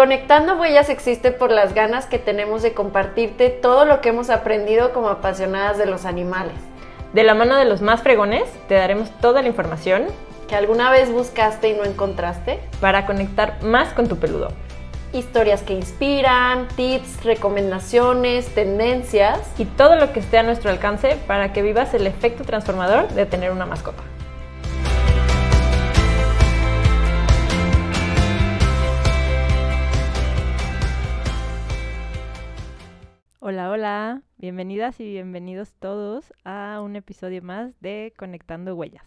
Conectando Huellas existe por las ganas que tenemos de compartirte todo lo que hemos aprendido como apasionadas de los animales. De la mano de los más fregones, te daremos toda la información que alguna vez buscaste y no encontraste para conectar más con tu peludo. Historias que inspiran, tips, recomendaciones, tendencias y todo lo que esté a nuestro alcance para que vivas el efecto transformador de tener una mascota. Hola, hola, bienvenidas y bienvenidos todos a un episodio más de Conectando Huellas.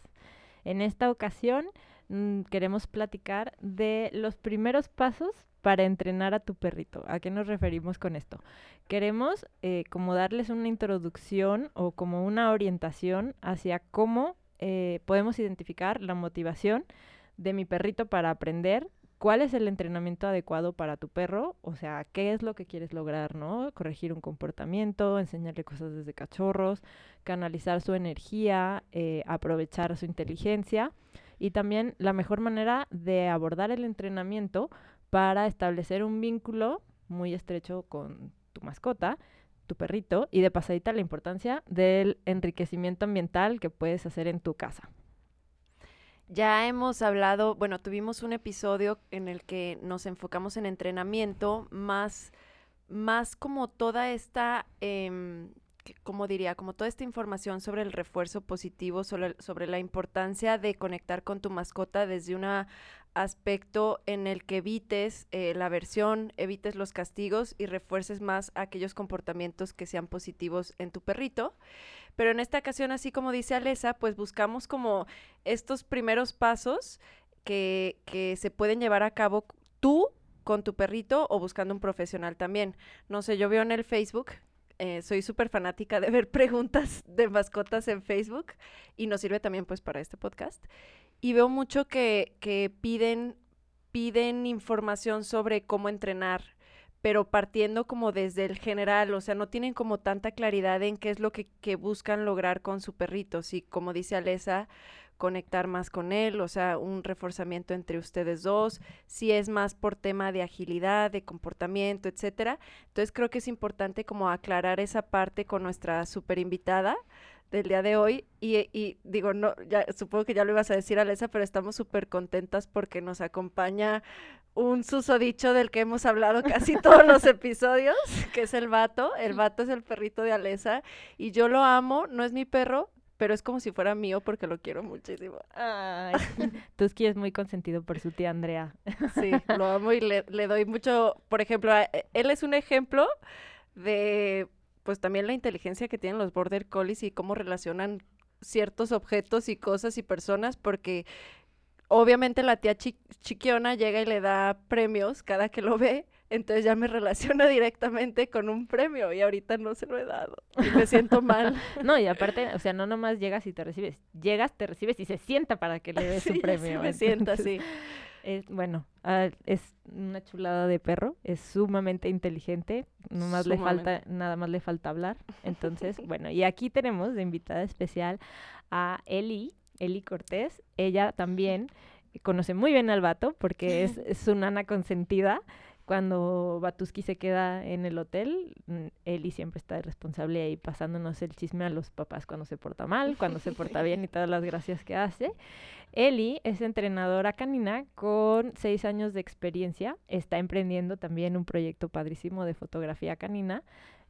En esta ocasión mm, queremos platicar de los primeros pasos para entrenar a tu perrito. ¿A qué nos referimos con esto? Queremos eh, como darles una introducción o como una orientación hacia cómo eh, podemos identificar la motivación de mi perrito para aprender cuál es el entrenamiento adecuado para tu perro, o sea, qué es lo que quieres lograr, ¿no? Corregir un comportamiento, enseñarle cosas desde cachorros, canalizar su energía, eh, aprovechar su inteligencia y también la mejor manera de abordar el entrenamiento para establecer un vínculo muy estrecho con tu mascota, tu perrito, y de pasadita la importancia del enriquecimiento ambiental que puedes hacer en tu casa. Ya hemos hablado, bueno, tuvimos un episodio en el que nos enfocamos en entrenamiento, más, más como toda esta, eh, como diría, como toda esta información sobre el refuerzo positivo, sobre, la importancia de conectar con tu mascota desde un aspecto en el que evites eh, la aversión, evites los castigos y refuerces más aquellos comportamientos que sean positivos en tu perrito. Pero en esta ocasión, así como dice Alesa, pues buscamos como estos primeros pasos que, que se pueden llevar a cabo tú con tu perrito o buscando un profesional también. No sé, yo veo en el Facebook eh, soy súper fanática de ver preguntas de mascotas en Facebook y nos sirve también pues para este podcast. Y veo mucho que, que piden, piden información sobre cómo entrenar, pero partiendo como desde el general, o sea, no tienen como tanta claridad en qué es lo que, buscan lograr con su perrito. Si, como dice Alesa, conectar más con él, o sea, un reforzamiento entre ustedes dos, si es más por tema de agilidad, de comportamiento, etcétera. Entonces creo que es importante como aclarar esa parte con nuestra super invitada del día de hoy y, y, digo, no, ya supongo que ya lo ibas a decir, Alesa, pero estamos súper contentas porque nos acompaña un susodicho del que hemos hablado casi todos los episodios, que es el vato. El vato es el perrito de Alesa y yo lo amo, no es mi perro, pero es como si fuera mío porque lo quiero muchísimo. Ay, Tusky es muy consentido por su tía Andrea. Sí, lo amo y le, le doy mucho, por ejemplo, él es un ejemplo de pues también la inteligencia que tienen los border collies y cómo relacionan ciertos objetos y cosas y personas porque obviamente la tía chiquiona llega y le da premios cada que lo ve, entonces ya me relaciona directamente con un premio y ahorita no se lo he dado y me siento mal. No, y aparte, o sea, no nomás llegas y te recibes, llegas, te recibes y se sienta para que le des su premio. Sí, me sienta, sí. Es, bueno, ah, es una chulada de perro, es sumamente inteligente, nomás le falta, nada más le falta hablar. Entonces, bueno, y aquí tenemos de invitada especial a Eli, Eli Cortés. Ella también conoce muy bien al vato porque es, es su nana consentida cuando Batuski se queda en el hotel, mm, Eli siempre está responsable ahí pasándonos el chisme a los papás cuando se porta mal, cuando se porta bien y todas las gracias que hace. Eli es entrenadora canina con seis años de experiencia. Está emprendiendo también un proyecto padrísimo de fotografía canina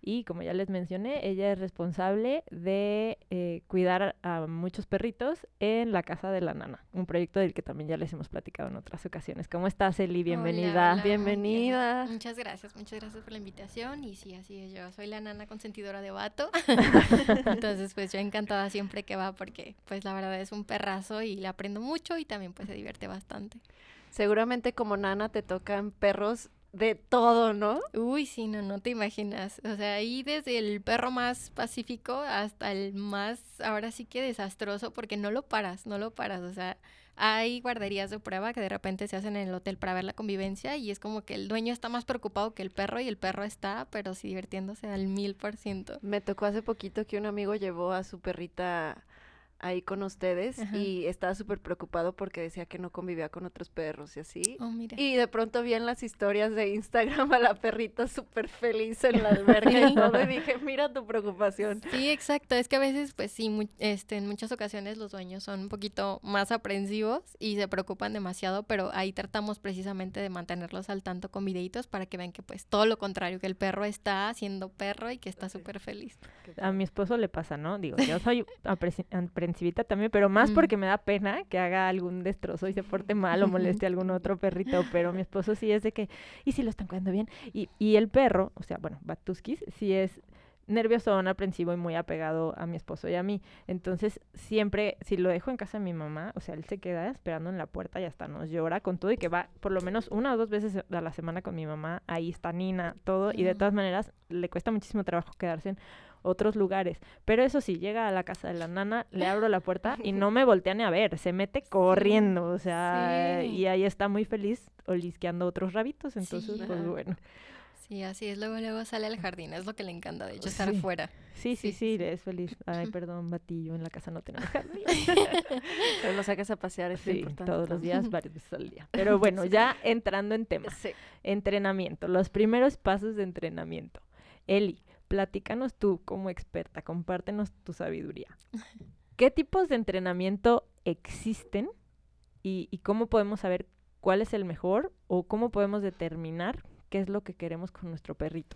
y como ya les mencioné, ella es responsable de eh, cuidar a muchos perritos en la casa de la nana, un proyecto del que también ya les hemos platicado en otras ocasiones. ¿Cómo estás, Eli? Bienvenida. Bienvenida. Muchas gracias, muchas gracias por la invitación. Y sí, así es, yo soy la nana consentidora de vato. Entonces, pues yo encantada siempre que va porque, pues la verdad es un perrazo y le aprendo mucho y también pues se divierte bastante. Seguramente como nana te tocan perros de todo, ¿no? Uy, sí, no, no te imaginas. O sea, ahí desde el perro más pacífico hasta el más, ahora sí que desastroso, porque no lo paras, no lo paras. O sea, hay guarderías de prueba que de repente se hacen en el hotel para ver la convivencia y es como que el dueño está más preocupado que el perro y el perro está, pero sí divirtiéndose al mil por ciento. Me tocó hace poquito que un amigo llevó a su perrita ahí con ustedes Ajá. y estaba súper preocupado porque decía que no convivía con otros perros y así. Oh, mira. Y de pronto vi en las historias de Instagram a la perrita súper feliz en la alberca y todo y dije, mira tu preocupación. Sí, exacto. Es que a veces, pues sí, mu- este, en muchas ocasiones los dueños son un poquito más aprensivos y se preocupan demasiado, pero ahí tratamos precisamente de mantenerlos al tanto con videitos para que vean que pues todo lo contrario, que el perro está siendo perro y que está súper feliz. A mi esposo le pasa, ¿no? Digo, yo soy apreci- aprensivita también, pero más Mm. porque me da pena que haga algún destrozo y se porte mal o moleste a algún otro perrito, pero mi esposo sí es de que, ¿y si lo están cuidando bien? Y, y el perro, o sea, bueno, Batuskis, sí es nerviosón, aprensivo y muy apegado a mi esposo y a mí. Entonces, siempre, si lo dejo en casa de mi mamá, o sea, él se queda esperando en la puerta y hasta nos llora con todo y que va por lo menos una o dos veces a la semana con mi mamá, ahí está Nina, todo, y de todas maneras le cuesta muchísimo trabajo quedarse en otros lugares. Pero eso sí, llega a la casa de la nana, le abro la puerta y no me voltea ni a ver, se mete corriendo, o sea, Sí. y ahí está muy feliz olisqueando otros rabitos, entonces, Sí. pues bueno. Sí, así es. Luego, luego sale al jardín. Es lo que le encanta, de hecho, estar Sí. afuera. Sí, sí, Sí, sí, es feliz. Ay, perdón, Batillo, en la casa no tenemos jardín. Pero lo sacas a pasear, es Sí, importante todos los días, varias veces al día. Pero bueno, ya entrando en tema. Entrenamiento, los primeros pasos de entrenamiento. Eli, platícanos tú como experta, compártenos tu sabiduría. ¿Qué tipos de entrenamiento existen y, y cómo podemos saber cuál es el mejor o cómo podemos determinar qué es lo que queremos con nuestro perrito?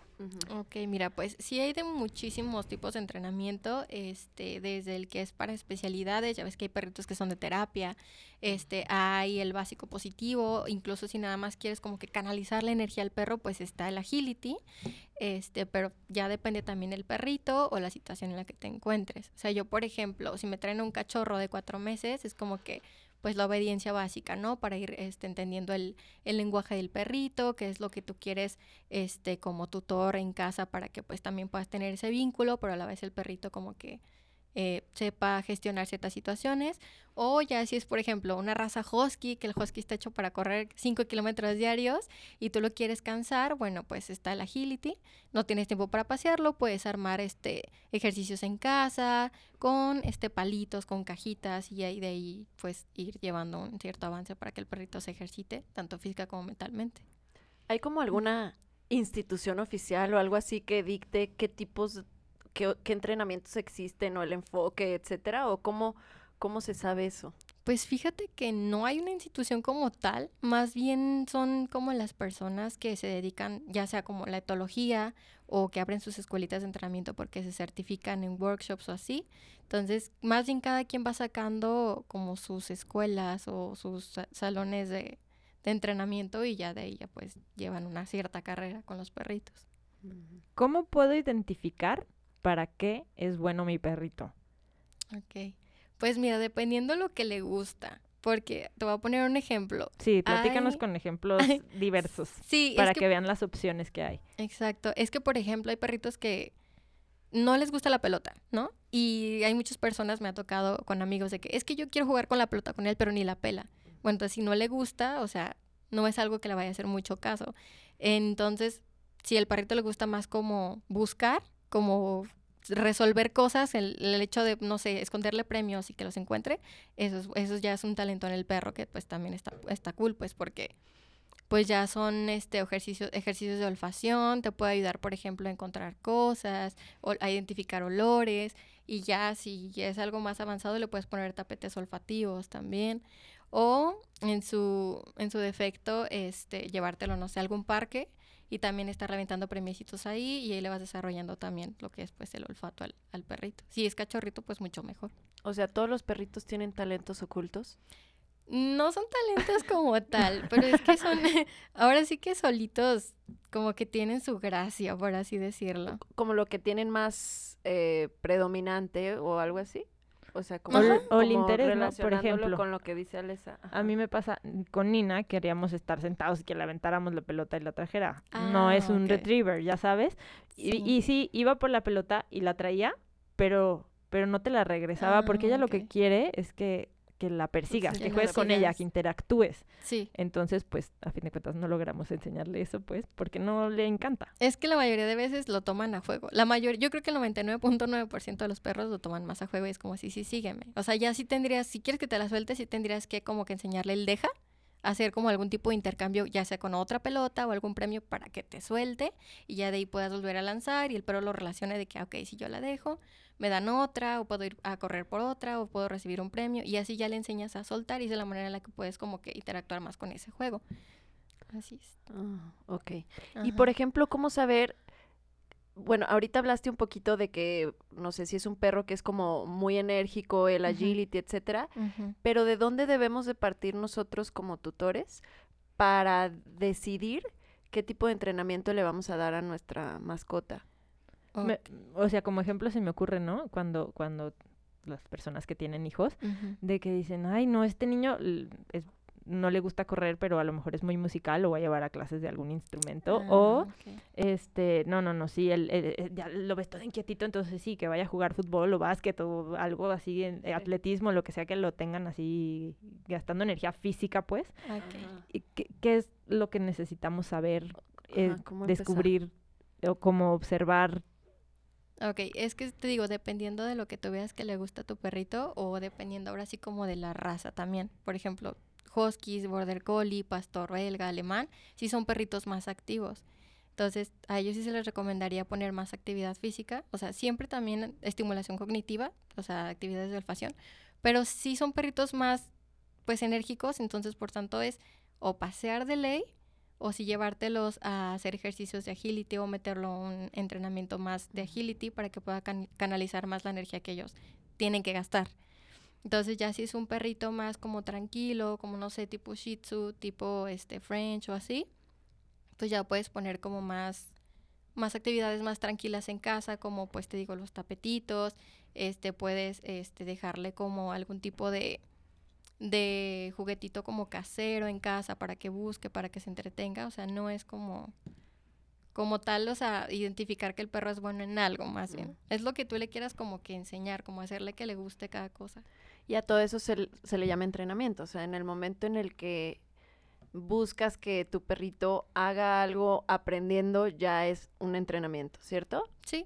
Ok, mira, pues sí hay de muchísimos tipos de entrenamiento, este, desde el que es para especialidades, ya ves que hay perritos que son de terapia, este, hay el básico positivo, incluso si nada más quieres como que canalizar la energía al perro, pues está el agility, este, pero ya depende también del perrito o la situación en la que te encuentres. O sea, yo, por ejemplo, si me traen un cachorro de cuatro meses, es como que pues la obediencia básica, ¿no? Para ir este, entendiendo el, el lenguaje del perrito, qué es lo que tú quieres este, como tutor en casa para que pues también puedas tener ese vínculo, pero a la vez el perrito como que eh, sepa gestionar ciertas situaciones. O ya si es, por ejemplo, una raza husky, que el husky está hecho para correr 5 kilómetros diarios y tú lo quieres cansar, bueno, pues está el agility. No tienes tiempo para pasearlo, puedes armar este ejercicios en casa con este palitos, con cajitas y ahí de ahí pues ir llevando un cierto avance para que el perrito se ejercite, tanto física como mentalmente. ¿Hay como alguna institución oficial o algo así que dicte qué tipos, qué, qué entrenamientos existen o el enfoque, etcétera? ¿O cómo, cómo se sabe eso? Pues fíjate que no hay una institución como tal, más bien son como las personas que se dedican, ya sea como la etología o que abren sus escuelitas de entrenamiento porque se certifican en workshops o así. Entonces, más bien cada quien va sacando como sus escuelas o sus sa- salones de, de entrenamiento y ya de ahí ya pues llevan una cierta carrera con los perritos. ¿Cómo puedo identificar para qué es bueno mi perrito? Ok. Pues mira, dependiendo lo que le gusta, porque te voy a poner un ejemplo. Sí, platícanos Ay. con ejemplos Ay. diversos Sí, para es que... que vean las opciones que hay. Exacto. Es que, por ejemplo, hay perritos que no les gusta la pelota, ¿no? Y hay muchas personas, me ha tocado con amigos de que es que yo quiero jugar con la pelota con él, pero ni la pela. Bueno, entonces si no le gusta, o sea, no es algo que le vaya a hacer mucho caso. Entonces, si el perrito le gusta más como buscar, como resolver cosas, el, el hecho de, no sé, esconderle premios y que los encuentre, eso, es- eso ya es un talento en el perro que pues también está, está cool, pues porque pues ya son este ejercicios, ejercicios de olfacción, te puede ayudar, por ejemplo, a encontrar cosas, o a identificar olores, y ya si es algo más avanzado le puedes poner tapetes olfativos también. O en su, en su defecto, este, llevártelo, no sé, a algún parque y también estar reventando premiecitos ahí y ahí le vas desarrollando también lo que es pues el olfato al, al perrito. Si es cachorrito, pues mucho mejor. O sea, ¿todos los perritos tienen talentos ocultos? No son talentos como tal, pero es que son, ahora sí que solitos, como que tienen su gracia, por así decirlo. Como lo que tienen más eh, predominante o algo así. O sea, como, el- o el interés, ¿no? Por ejemplo. con lo que dice Alesa. A mí me pasa, con Nina queríamos estar sentados y que le aventáramos la pelota y la trajera. no es Ah, un ok. retriever, ya sabes. Y, Sí. y sí, iba por la pelota y la traía, pero, pero no te la regresaba porque ella Ah, lo que quiere es que, que la persigas, Sí, que juegues con ella, que interactúes. Sí. Entonces, pues, a fin de cuentas, no logramos enseñarle eso, pues, porque no le encanta. Es que la mayoría de veces lo toman a juego. La mayor, yo creo que el 99.9% de los perros lo toman más a juego y es como así, sí, sígueme. O sea, ya sí tendrías, si quieres que te la sueltes, sí tendrías que como que enseñarle el deja, hacer como algún tipo de intercambio, ya sea con otra pelota o algún premio para que te suelte y ya de ahí puedas volver a lanzar y el perro lo relacione de que, ah, ok, si yo la dejo, me dan otra o puedo ir a correr por otra o puedo recibir un premio y así ya le enseñas a soltar y es de la manera en la que puedes como que interactuar más con ese juego. Así es. Ah, ok. Y por ejemplo, ¿cómo saber? Bueno, ahorita hablaste un poquito de que, no sé si es un perro que es como muy enérgico, el agility, etcétera, pero ¿de dónde debemos de partir nosotros como tutores para decidir qué tipo de entrenamiento le vamos a dar a nuestra mascota? Me- o sea, como ejemplo se me ocurre, ¿no? Cuando, cuando las personas que tienen hijos, de que dicen, ay, no, este niño es- no le gusta correr, pero a lo mejor es muy musical, lo va a llevar a clases de algún instrumento. Ah, O, este, no, no, no, sí, él, él- él ya lo ves todo inquietito, entonces sí, que vaya a jugar fútbol o básquet o algo así, en, eh, Sí. atletismo, lo que sea que lo tengan así gastando energía física, pues. Ok. ¿Y qué, qué es lo que necesitamos saber, eh, descubrir o cómo observar? Ok, es que te digo, dependiendo de lo que tú veas que le gusta a tu perrito o dependiendo ahora sí como de la raza también. Por ejemplo, huskies, border collie, pastor belga, alemán, sí son perritos más activos. Entonces, a ellos sí se les recomendaría poner más actividad física, o sea, siempre también estimulación cognitiva, o sea, actividades de olfacción, pero sí son perritos más, pues, enérgicos, entonces, por tanto, es o pasear de ley o si llevártelos a hacer ejercicios de agility o meterlo a un entrenamiento más de agility para que pueda can- canalizar más la energía que ellos tienen que gastar. Entonces ya si es un perrito más como tranquilo, como no sé, tipo Shih Tzu, tipo este French o así, pues ya puedes poner como más más actividades más tranquilas en casa, como pues te digo los tapetitos, este puedes este dejarle como algún tipo de de juguetito como casero en casa para que busque, para que se entretenga, o sea, no es como como tal, o sea, identificar que el perro es bueno en algo más bien. Es lo que tú le quieras como que enseñar, como hacerle que le guste cada cosa. Y a todo eso se, se le llama entrenamiento. O sea, en el momento en el que buscas que tu perrito haga algo aprendiendo, ya es un entrenamiento, ¿cierto? Sí,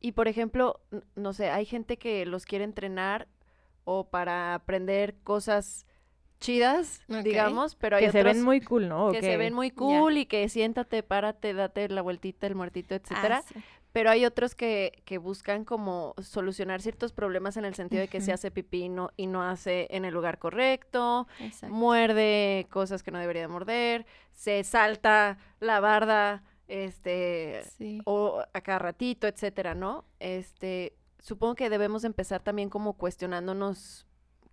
Y por ejemplo, no sé, hay gente que los quiere entrenar o para aprender cosas chidas, digamos, pero hay Que se otros ven muy cool, ¿no? ¿O que se ven muy cool y que siéntate, párate, date la vueltita, el muertito, etcétera. Ah, sí. Pero hay otros que, que buscan como solucionar ciertos problemas en el sentido de que se hace pipí y no, y no hace en el lugar correcto, Exacto. muerde cosas que no debería de morder, se salta la barda, este, Sí. o a cada ratito, etcétera, ¿no? Este, supongo que debemos empezar también como cuestionándonos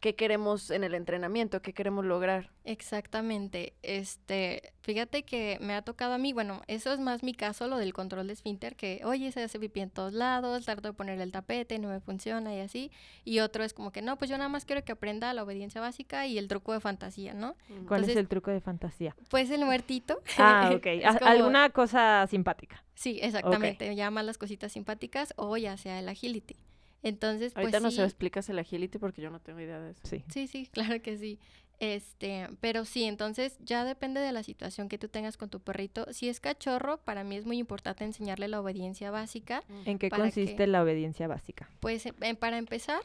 qué queremos en el entrenamiento, qué queremos lograr. Exactamente. Este, fíjate que me ha tocado a mí, bueno, eso es más mi caso, lo del control de esfínter, que oye, se hace pipí en todos lados, trato de poner el tapete, no me funciona y así. Y otro es como que no, pues yo nada más quiero que aprenda la obediencia básica y el truco de fantasía, ¿no? ¿Cuál es el truco de fantasía? Pues el muertito. Ah, ok. como- Alguna cosa simpática. Sí, exactamente. Ya más las cositas simpáticas o ya sea el agility. Entonces, pues Ahorita nos sí. explicas el agility porque yo no tengo idea de eso. Sí. Sí, sí, claro que sí. Este, pero sí, entonces ya depende de la situación que tú tengas con tu perrito. Si es cachorro, para mí es muy importante enseñarle la obediencia básica. ¿En qué ¿Para consiste la obediencia básica? Pues eh, para empezar,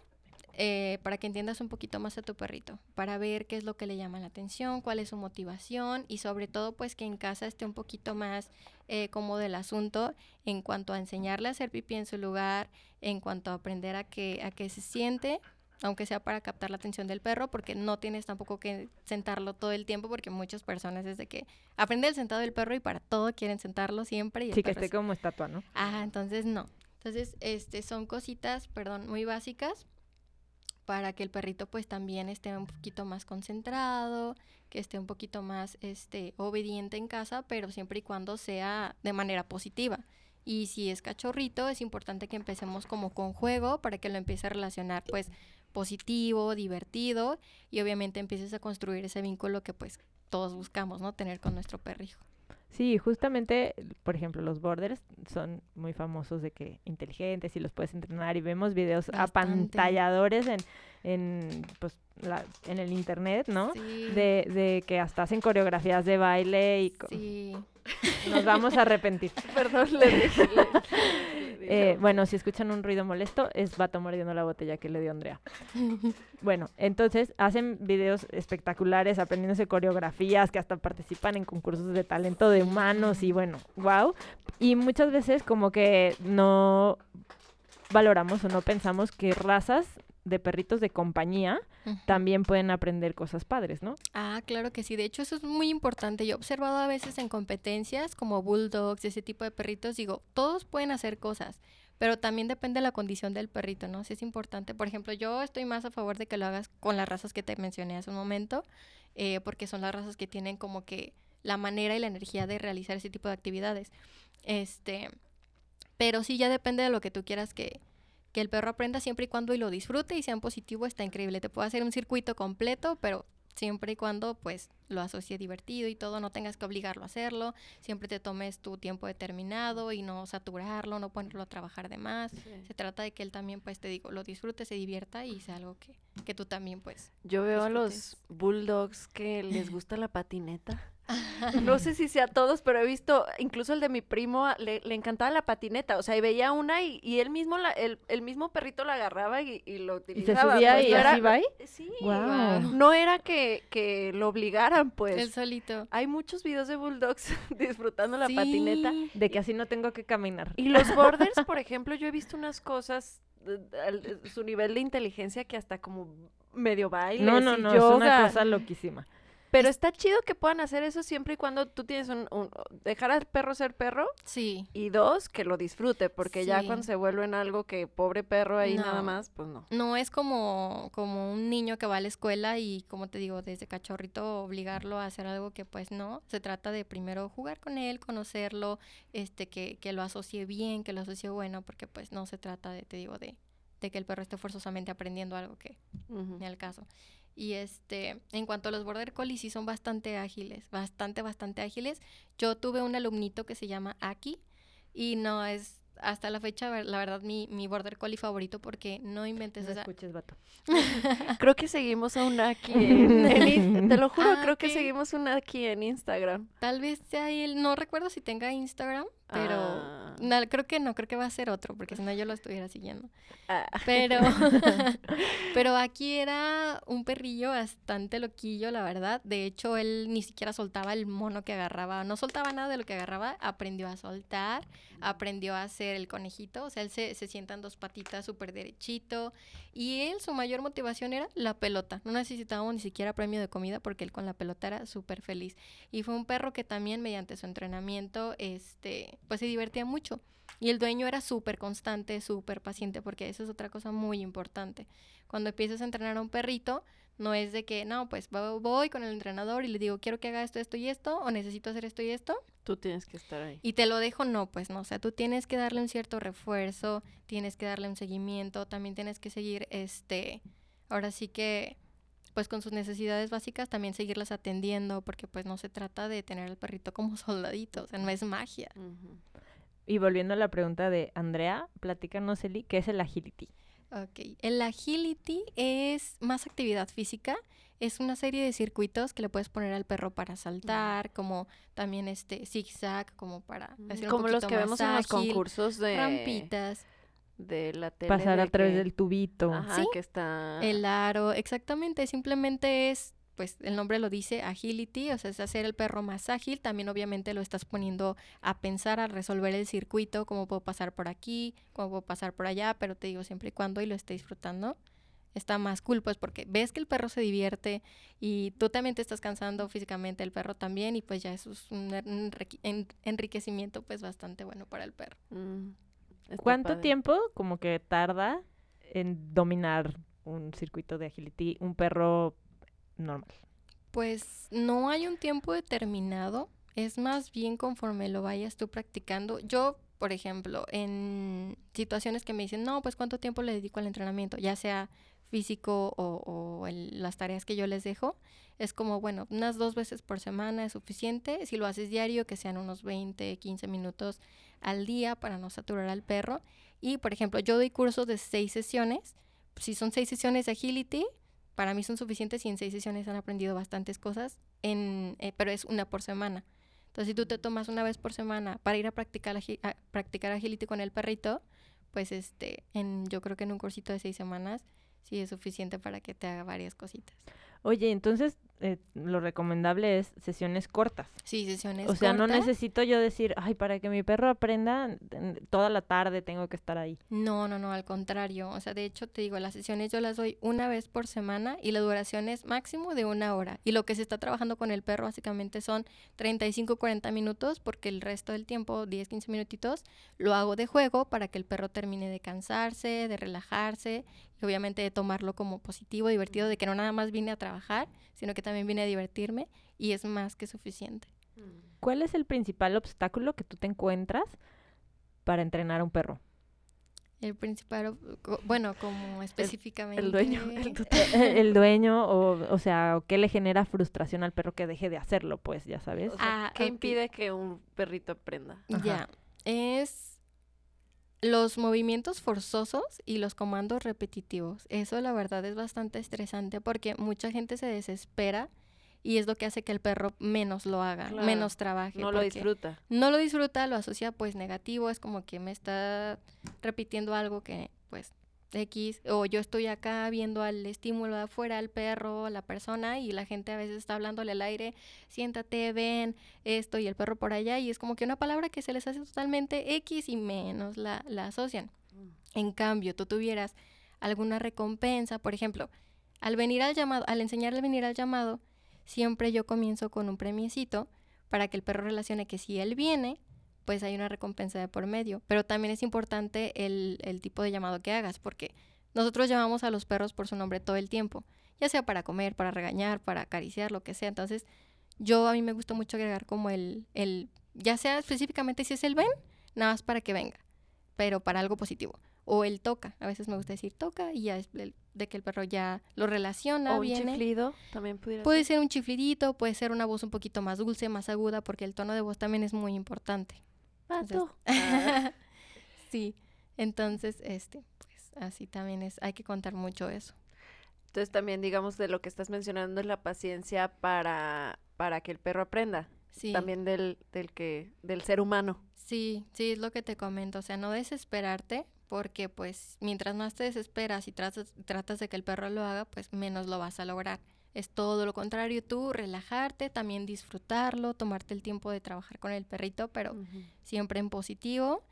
eh, para que entiendas un poquito más a tu perrito, para ver qué es lo que le llama la atención, cuál es su motivación y sobre todo pues que en casa esté un poquito más eh, cómodo el asunto en cuanto a enseñarle a hacer pipí en su lugar, en cuanto a aprender a que, a que se siente, aunque sea para captar la atención del perro, porque no tienes tampoco que sentarlo todo el tiempo, porque muchas personas es de que aprende el sentado del perro y para todo quieren sentarlo siempre. Y Sí, que esté es- como estatua, ¿no? Ajá, entonces no. Entonces, este, son cositas, perdón, muy básicas para que el perrito pues también esté un poquito más concentrado, que esté un poquito más este obediente en casa, pero siempre y cuando sea de manera positiva. Y si es cachorrito, es importante que empecemos como con juego para que lo empiece a relacionar pues positivo, divertido y obviamente empieces a construir ese vínculo que pues todos buscamos, ¿no? Tener con nuestro perrijo. Sí, justamente, por ejemplo, los borders son muy famosos de que inteligentes y los puedes entrenar y vemos videos Bastante. apantalladores en en, pues, la- en el internet, ¿no? Sí. De, de que hasta hacen coreografías de baile y Sí. nos vamos a arrepentir. Perdón, le dije. Eh, bueno, si escuchan un ruido molesto, es Vato mordiendo la botella que le dio Andrea. Bueno, entonces hacen videos espectaculares, aprendiéndose coreografías, que hasta participan en concursos de talento de humanos y bueno, wow. Y muchas veces como que no valoramos o no pensamos que razas de perritos de compañía también pueden aprender cosas padres, ¿no? Ah, claro que sí. De hecho, eso es muy importante. Yo he observado a veces en competencias como bulldogs, ese tipo de perritos, digo, todos pueden hacer cosas, pero también depende de la condición del perrito, ¿no? Si es importante. Por ejemplo, yo estoy más a favor de que lo hagas con las razas que te mencioné hace un momento, eh, porque son las razas que tienen como que la manera y la energía de realizar ese tipo de actividades. Este, pero sí ya depende de lo que tú quieras que, que el perro aprenda siempre y cuando y lo disfrute y sea en positivo, está increíble. Te puedo hacer un circuito completo, pero siempre y cuando pues lo asocie divertido y todo, no tengas que obligarlo a hacerlo, siempre te tomes tu tiempo determinado y no saturarlo, no ponerlo a trabajar de más. Se trata de que él también pues te digo, lo disfrute, se divierta y sea algo que, que tú también pues... Yo veo a los bulldogs que les gusta la patineta. No sé si sea a todos, pero he visto, incluso el de mi primo, le, le encantaba la patineta. O sea, y veía una y, y él mismo, la, el, el mismo perrito la agarraba y, y lo Y se utilizaba. subía pues, y no así era- va ahí. Sí. Guau. No era que, que lo obligaran, pues. Él solito. Hay muchos videos de bulldogs disfrutando la patineta. De que así no tengo que caminar. Y los borders, por ejemplo, yo he visto unas cosas, su nivel de inteligencia que hasta como medio baile. No, no, no, es una cosa loquísima. Pero está chido que puedan hacer eso siempre y cuando tú tienes un, un- dejar al perro ser perro Sí. y dos, que lo disfrute, porque ya cuando se vuelven algo que pobre perro ahí nada más, pues no. No es como, como un niño que va a la escuela y, como te digo, desde cachorrito obligarlo a hacer algo que pues no. Se trata de primero jugar con él, conocerlo, este, que, que lo asocie bien, que lo asocie bueno, porque pues no se trata de, te digo, de, de que el perro esté forzosamente aprendiendo algo que Ujú. ni al caso. Y este, en cuanto a los border collies, sí son bastante ágiles, bastante, bastante ágiles. Yo tuve un alumnito que se llama Aki y no es hasta la fecha, la verdad, mi, mi border collie favorito porque no inventes, No o sea, escuches, vato. Creo que seguimos a una aquí en, te lo juro, Ah, creo que seguimos una aquí en Instagram. tal vez sea él, no recuerdo si tenga Instagram, pero Ah. no, creo que no, creo que va a ser otro, porque si no yo lo estuviera siguiendo. Ah. Pero, pero aquí era un perrillo bastante loquillo, la verdad. De hecho, él ni siquiera soltaba el mono que agarraba, no soltaba nada de lo que agarraba, aprendió a soltar, aprendió a hacer el conejito, o sea, él se, se sienta en dos patitas súper derechito. Y él, su mayor motivación era la pelota. No necesitábamos ni siquiera premio de comida porque él con la pelota era súper feliz. Y fue un perro que también mediante su entrenamiento, este, pues se divertía mucho. Y el dueño era súper constante, súper paciente, porque eso es otra cosa muy importante. Cuando empiezas a entrenar a un perrito, no es de que, no, pues vo- voy con el entrenador y le digo, quiero que haga esto, esto y esto, o necesito hacer esto y esto, Tú tienes que estar ahí. y te lo dejo, no, pues no, o sea, tú tienes que darle un cierto refuerzo, tienes que darle un seguimiento, también tienes que seguir, este, ahora sí que, pues con sus necesidades básicas, también seguirlas atendiendo, porque pues no se trata de tener al perrito como soldadito, o sea, no es magia. Y volviendo a la pregunta de Andrea, platícanos, Eli, ¿qué es el agility? Ok, el agility es más actividad física, es una serie de circuitos que le puedes poner al perro para saltar, como también este zigzag, como para hacer un Como los poquito que más vemos en los concursos de, rampitas, de la tele. Pasar a través que- del tubito. Ajá, Sí. que está... el aro, exactamente, simplemente es, pues el nombre lo dice, agility, o sea, es hacer el perro más ágil, también obviamente lo estás poniendo a pensar, a resolver el circuito, cómo puedo pasar por aquí, cómo puedo pasar por allá, pero te digo siempre y cuando y lo esté disfrutando. Está más cool, pues porque ves que el perro se divierte y tú también te estás cansando físicamente, el perro también, y pues ya eso es un en- enriquecimiento pues bastante bueno para el perro. Mm, está ¿Cuánto padre. tiempo como que tarda en dominar un circuito de agility un perro normal? Pues no hay un tiempo determinado, es más bien conforme lo vayas tú practicando. Yo, por ejemplo, en situaciones que me dicen, no, pues cuánto tiempo le dedico al entrenamiento, ya sea físico o, o el- las tareas que yo les dejo, es como, bueno, unas dos veces por semana es suficiente. Si lo haces diario, que sean unos 20, 15 minutos al día para no saturar al perro. Y, por ejemplo, yo doy cursos de seis sesiones, si son seis sesiones de agility, para mí son suficientes y en seis sesiones han aprendido bastantes cosas, en, eh, pero es una por semana. Entonces, si tú te tomas una vez por semana para ir a practicar, agi- a practicar agility con el perrito, pues este, en, yo creo que en un cursito de seis semanas sí es suficiente para que te haga varias cositas. Oye, entonces eh, lo recomendable es sesiones cortas. Sí, sesiones O sea, no cortas. necesito yo decir, ay, para que mi perro aprenda, en- toda la tarde tengo que estar ahí. No, no, no, al contrario. O sea, de hecho, te digo, las sesiones yo las doy una vez por semana y la duración es máximo de una hora. Y lo que se está trabajando con el perro básicamente son 35, 40 minutos, porque el resto del tiempo, 10, 15 minutitos, lo hago de juego para que el perro termine de cansarse, de relajarse y obviamente de tomarlo como positivo, divertido, de que no nada más vine a trabajar, sino que también vine a divertirme y es más que suficiente. ¿Cuál es el principal obstáculo que tú te encuentras para entrenar a un perro? El principal, bueno, como específicamente... El dueño, el tutor. el dueño o, o sea, o qué le genera frustración al perro que deje de hacerlo, pues, ya sabes. O sea, Ah, ¿Qué impide que un perrito aprenda? Ya, es los movimientos forzosos y los comandos repetitivos. Eso la verdad es bastante estresante porque mucha gente se desespera y es lo que hace que el perro menos lo haga, Claro, menos trabaje. No lo disfruta. No lo disfruta, lo asocia pues negativo, es como que me está repitiendo algo que pues X, o yo estoy acá viendo al estímulo de afuera, al perro, a la persona, y la gente a veces está hablándole al aire, siéntate, ven, esto, y el perro por allá, y es como que una palabra que se les hace totalmente X y menos la, la asocian. En cambio, tú tuvieras alguna recompensa, por ejemplo, al venir al llamado, al enseñarle a venir al llamado, siempre yo comienzo con un premiecito para que el perro relacione que si él viene, pues hay una recompensa de por medio. Pero también es importante el, el tipo de llamado que hagas, porque nosotros llamamos a los perros por su nombre todo el tiempo, ya sea para comer, para regañar, para acariciar, lo que sea. Entonces, yo a mí me gusta mucho agregar como el, el ya sea específicamente si es el ven, nada más para que venga, pero para algo positivo. O el toca, a veces me gusta decir toca y ya es el- de que el perro ya lo relaciona, o un chiflido también pudiera Puede ser. ser un chiflidito, puede ser una voz un poquito más dulce, más aguda, porque el tono de voz también es muy importante. Pato. sí, entonces, este, pues así también es, hay que contar mucho eso. Entonces también digamos de lo que estás mencionando es la paciencia para, para que el perro aprenda. Sí, También del, del que, del ser humano. sí, sí, es lo que te comento, o sea, no desesperarte, porque pues mientras más te desesperas y tratas, tratas de que el perro lo haga, pues menos lo vas a lograr. Es todo lo contrario, tú relajarte, también disfrutarlo, tomarte el tiempo de trabajar con el perrito, pero siempre en positivo.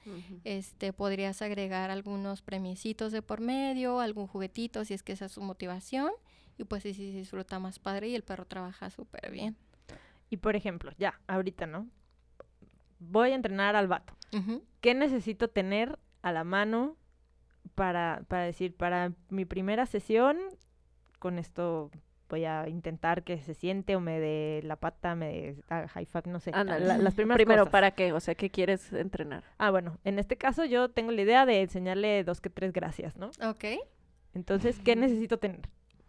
Este, podrías agregar algunos premiecitos de por medio, algún juguetito si es que esa es su motivación. Y pues sí, sí, se disfruta más padre y el perro trabaja súper bien. Y por ejemplo, ya, ahorita, ¿no? Voy a entrenar al vato. ¿Qué necesito tener a la mano para, para decir, para mi primera sesión, con esto voy a intentar que se siente o me dé la pata, me dé ah, high five, no sé. La- las primeras Primero, cosas. ¿para qué? O sea, ¿qué quieres entrenar? Ah, bueno, en este caso yo tengo la idea de enseñarle dos que tres gracias, ¿no? Ok. Entonces, ¿qué necesito tener?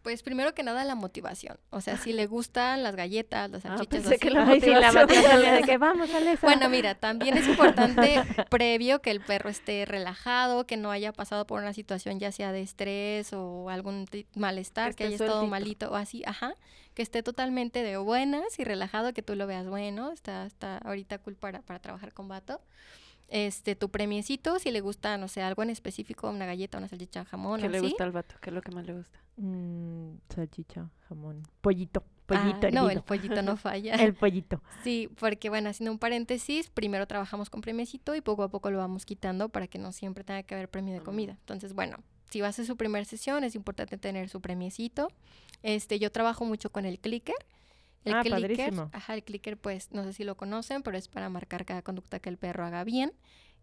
Pues primero que nada la motivación. O sea, si le gustan las galletas, las Ah, salchichas. pensé así. que la Ay, sí, la motivación de que vamos, Alesa. Bueno, mira, también es importante previo que el perro esté relajado, que no haya pasado por una situación ya sea de estrés o algún malestar, Que haya estado sueltito. malito o así, ajá, que esté totalmente de buenas y relajado, que tú lo veas bueno, está, está ahorita cool para, para trabajar con vato. Este, tu premiecito, si le gusta, no sé, algo en específico, una galleta, una salchicha, jamón, ¿Qué le así. gusta al vato? ¿Qué es lo que más le gusta? Mm, salchicha, jamón, pollito, Ah, pollito no, el pollito no falla. el pollito. Sí, porque bueno, haciendo un paréntesis, primero trabajamos con premiecito y poco a poco lo vamos quitando para que no siempre tenga que haber premio de comida. Entonces, bueno, si va a ser su primera sesión, es importante tener su premiecito. Este, yo trabajo mucho con el clicker. El Ah, clicker, padrísimo. ajá, el clicker, pues, no sé si lo conocen, pero es para marcar cada conducta que el perro haga bien.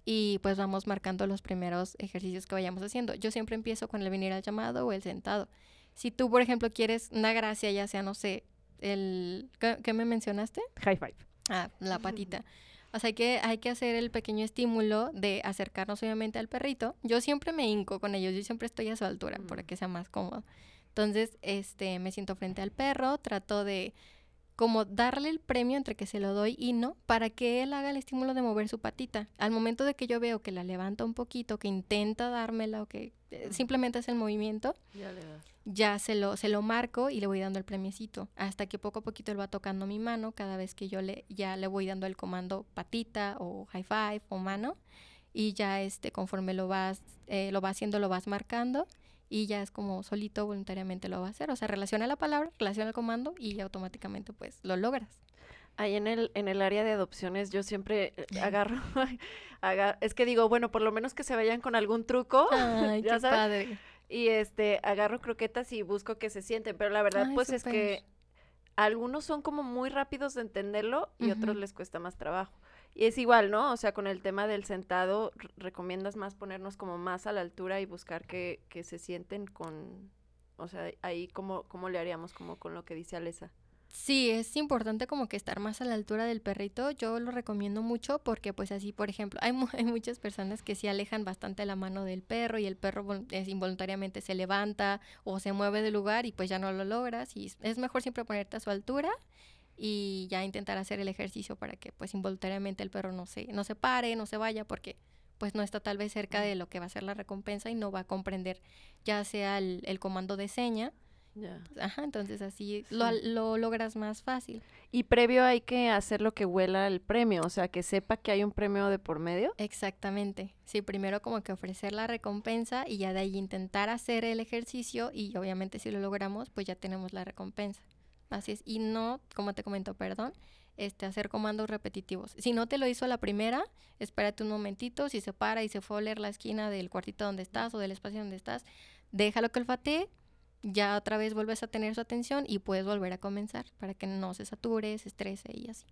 Y pues vamos marcando los primeros ejercicios que vayamos haciendo. Yo siempre empiezo con el venir al llamado o el sentado. Si tú, por ejemplo, quieres una gracia, ya sea, no sé, el... ¿Qué, qué me mencionaste? High five. Ah, la patita. O sea, hay que, hay que hacer el pequeño estímulo de acercarnos obviamente al perrito. Yo siempre me hinco con ellos, yo siempre estoy a su altura para Mm. que sea más cómodo. Entonces, este, me siento frente al perro, trato de como darle el premio entre que se lo doy y no, para que él haga el estímulo de mover su patita. Al momento de que yo veo que la levanta un poquito, que intenta dármela o que eh, simplemente hace el movimiento, Ya le das. ya se lo, se lo marco y le voy dando el premiecito. Hasta que poco a poquito él va tocando mi mano cada vez que yo le, ya le voy dando el comando patita o high five o mano. Y ya este, conforme lo vas, eh, lo va haciendo, lo vas marcando. Y ya es como solito voluntariamente lo va a hacer. O sea, relaciona la palabra, relaciona el comando y automáticamente pues lo logras. Ahí en el, en el área de adopciones yo siempre eh, agarro, aga- es que digo, bueno, por lo menos que se vayan con algún truco, Ay, ya qué sabes, padre. y este, agarro croquetas y busco que se sienten, pero la verdad Ay, pues es que algunos son como muy rápidos de entenderlo y otros les cuesta más trabajo. Y es igual, ¿no? O sea, con el tema del sentado, recomiendas más ponernos como más a la altura y buscar que, que se sienten con, o sea, ahí como, cómo le haríamos como con lo que dice Alesa. Sí, es importante como que estar más a la altura del perrito. Yo lo recomiendo mucho porque pues así, por ejemplo, hay, mu- hay muchas personas que sí alejan bastante la mano del perro y el perro es involuntariamente se levanta o se mueve del lugar y pues ya no lo logras. Y es mejor siempre ponerte a su altura y ya intentar hacer el ejercicio para que pues involuntariamente el perro no se, no se pare, no se vaya porque pues no está tal vez cerca de lo que va a ser la recompensa y no va a comprender ya sea el, el comando de seña. Ya. Ajá, entonces así lo, lo logras más fácil. Y previo hay que hacer lo que huela el premio, o sea, que sepa que hay un premio de por medio. Exactamente. Sí, primero como que ofrecer la recompensa y ya de ahí intentar hacer el ejercicio y obviamente si lo logramos, pues ya tenemos la recompensa. Así es. Y no, como te comento, perdón, este, hacer comandos repetitivos. Si no te lo hizo la primera, espérate un momentito. Si se para y se fue a oler la esquina del cuartito donde estás o del espacio donde estás, déjalo que olfatee. Ya otra vez vuelves a tener su atención y puedes volver a comenzar para que no se sature, se estrese y así.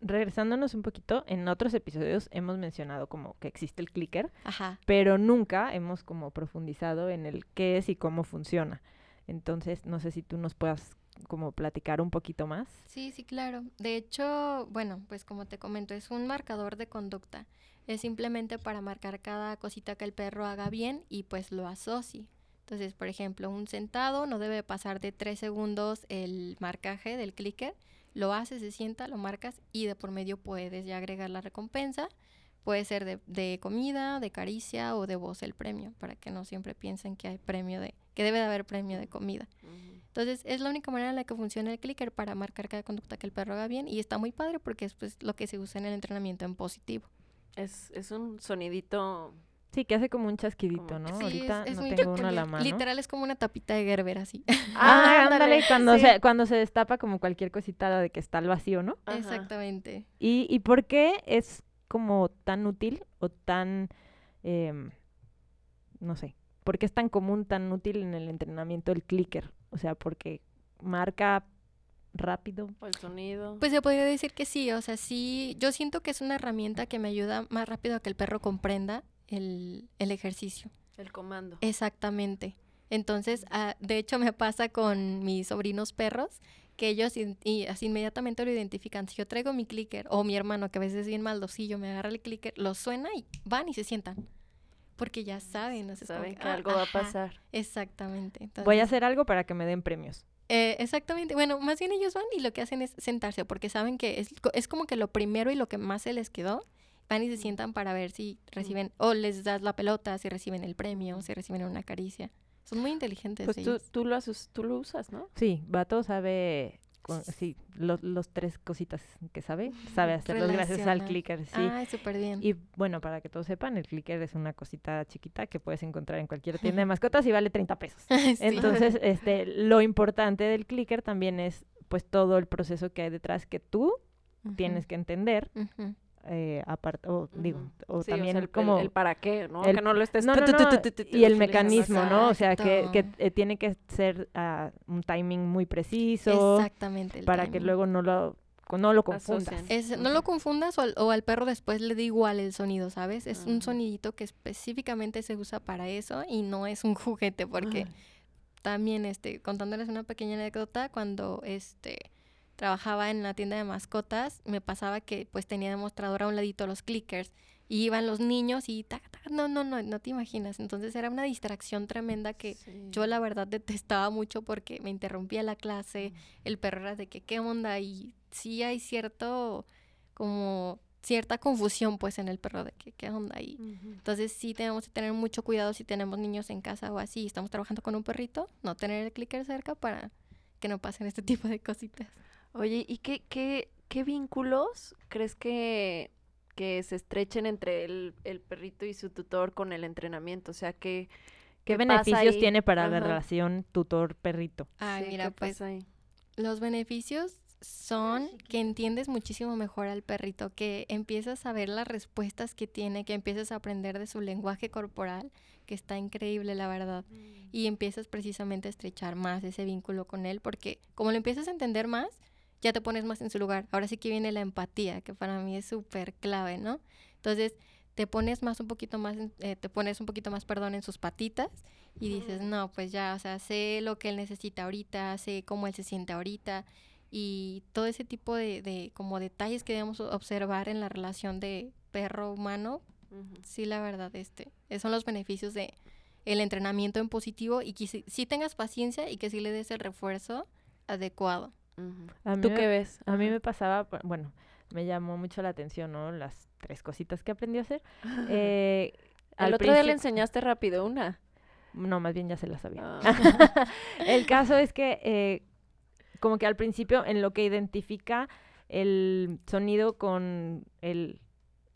Regresándonos un poquito, en otros episodios hemos mencionado como que existe el clicker, Ajá. pero nunca hemos como profundizado en el qué es y cómo funciona. Entonces, no sé si tú nos puedas como platicar un poquito más. Sí, sí, claro. De hecho, bueno, pues como te comento, es un marcador de conducta. Es simplemente para marcar cada cosita que el perro haga bien y pues lo asocie. Entonces, por ejemplo, un sentado no debe pasar de tres segundos el marcaje del clicker. Lo haces, se sienta, lo marcas y de por medio puedes ya agregar la recompensa. Puede ser de, de comida, de caricia o de voz el premio, para que no siempre piensen que hay premio de, que debe de haber premio de comida. Entonces, es la única manera en la que funciona el clicker para marcar cada conducta que el perro haga bien y está muy padre porque es pues, lo que se usa en el entrenamiento en positivo. Es, es un sonidito. Sí, que hace como un chasquidito, Como- ¿no? Sí, Ahorita es no un tengo uno a la mano. Literal es como una tapita de Gerber así. Ah, ándale, cuando, sí. se, cuando se destapa como cualquier cosita de que está al vacío, ¿no? Ajá. Exactamente. ¿Y, ¿Y por qué es como tan útil o tan, em, no sé, por qué es tan común, tan útil en el entrenamiento el clicker? O sea, porque marca rápido. O el sonido. Pues se podría decir que sí, o sea, sí, yo siento que es una herramienta que me ayuda más rápido a que el perro comprenda el, el ejercicio. el comando. Exactamente. Entonces, ah, de hecho me pasa con mis sobrinos perros, que ellos in- y así inmediatamente lo identifican. Si yo traigo mi clicker o mi hermano, que a veces es bien maldosillo, me agarra el clicker, lo suena y van y se sientan. Porque ya saben, o sea, es como Saben que, que ah, algo va a pasar. Exactamente. Voy a hacer algo para que me den premios. eh, exactamente. Bueno, más bien ellos van y lo que hacen es sentarse, porque saben que es, es como que lo primero y lo que más se les quedó. Van y se sientan para ver si reciben, o les das la pelota, si reciben el premio, si reciben una caricia. Son muy inteligentes Pues tú, ellos. tú, lo, haces- tú lo usas, ¿no? Sí, Vato sabe, con- sí, lo- los tres cositas que sabe, sabe hacerlos gracias al clicker, sí. Ay, súper bien. Y bueno, para que todos sepan, el clicker es una cosita chiquita que puedes encontrar en cualquier tienda de mascotas y vale 30 pesos. Sí. Entonces, este, lo importante del clicker también es pues todo el proceso que hay detrás que tú tienes que entender, Ujú. Eh, aparte, o digo, o Sí, o también sea, el, como... el, el para qué, ¿no? el- que no lo estés... No, no, no, y el mecanismo, ¿no? O sea, que, que eh, tiene que ser ah, un timing muy preciso Exactamente. para que luego no lo, no lo confundas. Es- no lo confundas o al, o al perro después le da igual el sonido, ¿sabes? Es un sonidito que específicamente se usa para eso y no es un juguete porque también este contándoles una pequeña anécdota cuando este trabajaba en la tienda de mascotas me pasaba que pues tenía demostrador a un ladito los clickers y iban los niños y taca, taca, no, no, no, no te imaginas. Entonces era una distracción tremenda que Sí. yo la verdad detestaba mucho porque me interrumpía la clase, el perro era de que qué onda y sí hay cierto como cierta confusión pues en el perro de que qué onda Ujú. entonces sí tenemos que tener mucho cuidado si tenemos niños en casa o así estamos trabajando con un perrito, no tener el clicker cerca para que no pasen este tipo de cositas. Oye, ¿y qué, qué, qué vínculos crees que, que se estrechen entre el, el perrito y su tutor con el entrenamiento? O sea, ¿qué, ¿Qué, beneficios tiene para la relación tutor-perrito? Ay, sí, mira, pues ahí? Los beneficios son que entiendes muchísimo mejor al perrito, que empiezas a ver las respuestas que tiene, que empiezas a aprender de su lenguaje corporal, que está increíble, la verdad. Y empiezas precisamente a estrechar más ese vínculo con él, porque como lo empiezas a entender más, ya te pones más en su lugar. Ahora sí que viene la empatía, que para mí es súper clave, ¿no? Entonces, te pones más un poquito más, en- eh, te pones un poquito más, perdón, en sus patitas y dices, no, pues ya, o sea, sé lo que él necesita ahorita, sé cómo él se siente ahorita y todo ese tipo de, de como detalles que debemos observar en la relación de perro-humano, sí, la verdad, este, esos son los beneficios de el entrenamiento en positivo y que si, sí tengas paciencia y que sí le des el refuerzo adecuado. ¿Tú me- qué ves? A mí me pasaba, bu- bueno, me llamó mucho la atención, ¿no? Las tres cositas que aprendí a hacer. Eh, al otro día le enseñaste rápido una. No, más bien ya se la sabía. Ah. el caso es que, eh, como que al principio, en lo que identifica el sonido con el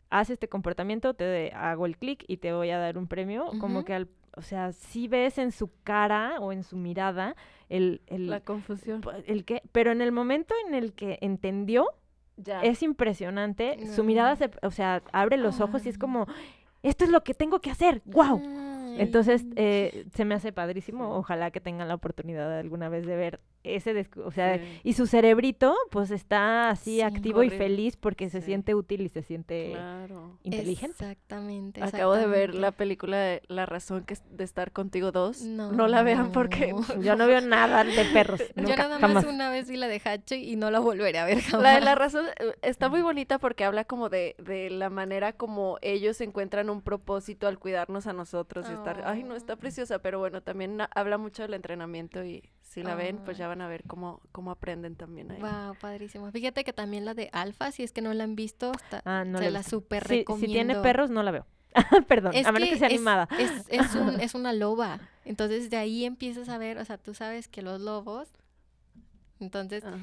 haz este comportamiento, te de- hago el clic y te voy a dar un premio. Como que al, o sea, sí ves en su cara o en su mirada el, el, La confusión. el que, pero en el momento en el que entendió, Ya. es impresionante. Su mirada No. se, o sea, abre los ojos y es Ay. como, esto es lo que tengo que hacer. ¡Wow! Ay. Entonces, eh, se me hace padrísimo. Ojalá que tengan la oportunidad alguna vez de ver ese, descu- o sea, Sí. y su cerebrito, pues está así Sí. activo y feliz porque se Sí. siente útil y se siente Claro. inteligente. Exactamente. Acabo de ver la película de La razón que es de estar contigo dos. No. No, la vean porque Yo no veo nada de perros. Yo Nunca, nada jamás. más una vez vi la de Hache y no la volveré a ver jamás. La de la razón eh, está muy bonita porque habla como de, de la manera como ellos encuentran un propósito al cuidarnos a nosotros y estar, ay no, está Oh. preciosa, pero bueno, también habla mucho del entrenamiento y si la ven, pues Ay. ya van a ver cómo, cómo aprenden también ahí. Wow, padrísimo. Fíjate que también la de Alfa, si es que no la han visto, está, Ah, no se la Si, recomiendo. si tiene perros, no la veo. Perdón, Es a menos que, sea es- animada. Es, es, un- es una loba. Entonces de ahí empiezas a ver, o sea, tú sabes que los lobos. Entonces, Ajá.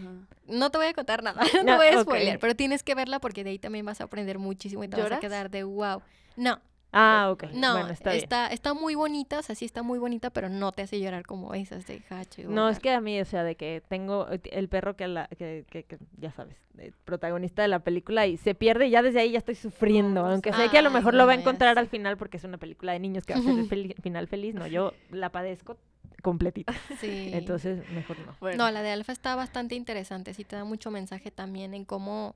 no te voy a contar nada, no, No, te voy a ok. spoilear, pero tienes que verla porque de ahí también vas a aprender muchísimo y te vas a quedar de wow. No, Ah, ok. no, bueno, está bien. está, muy bonita, o sea, sí está muy bonita, pero no te hace llorar como esas de Hache. o No, es que a mí, o sea, de que tengo eh, el perro que, la, que, que- que, ya sabes, el protagonista de la película y se pierde y ya desde ahí ya estoy sufriendo, aunque sé que a lo mejor lo va a encontrar al final porque es una película de niños que va a ser el fel- final feliz, no, yo la padezco completita, Sí. entonces mejor no. Bueno, No, la de Alfa está bastante interesante, sí te da mucho mensaje también en cómo,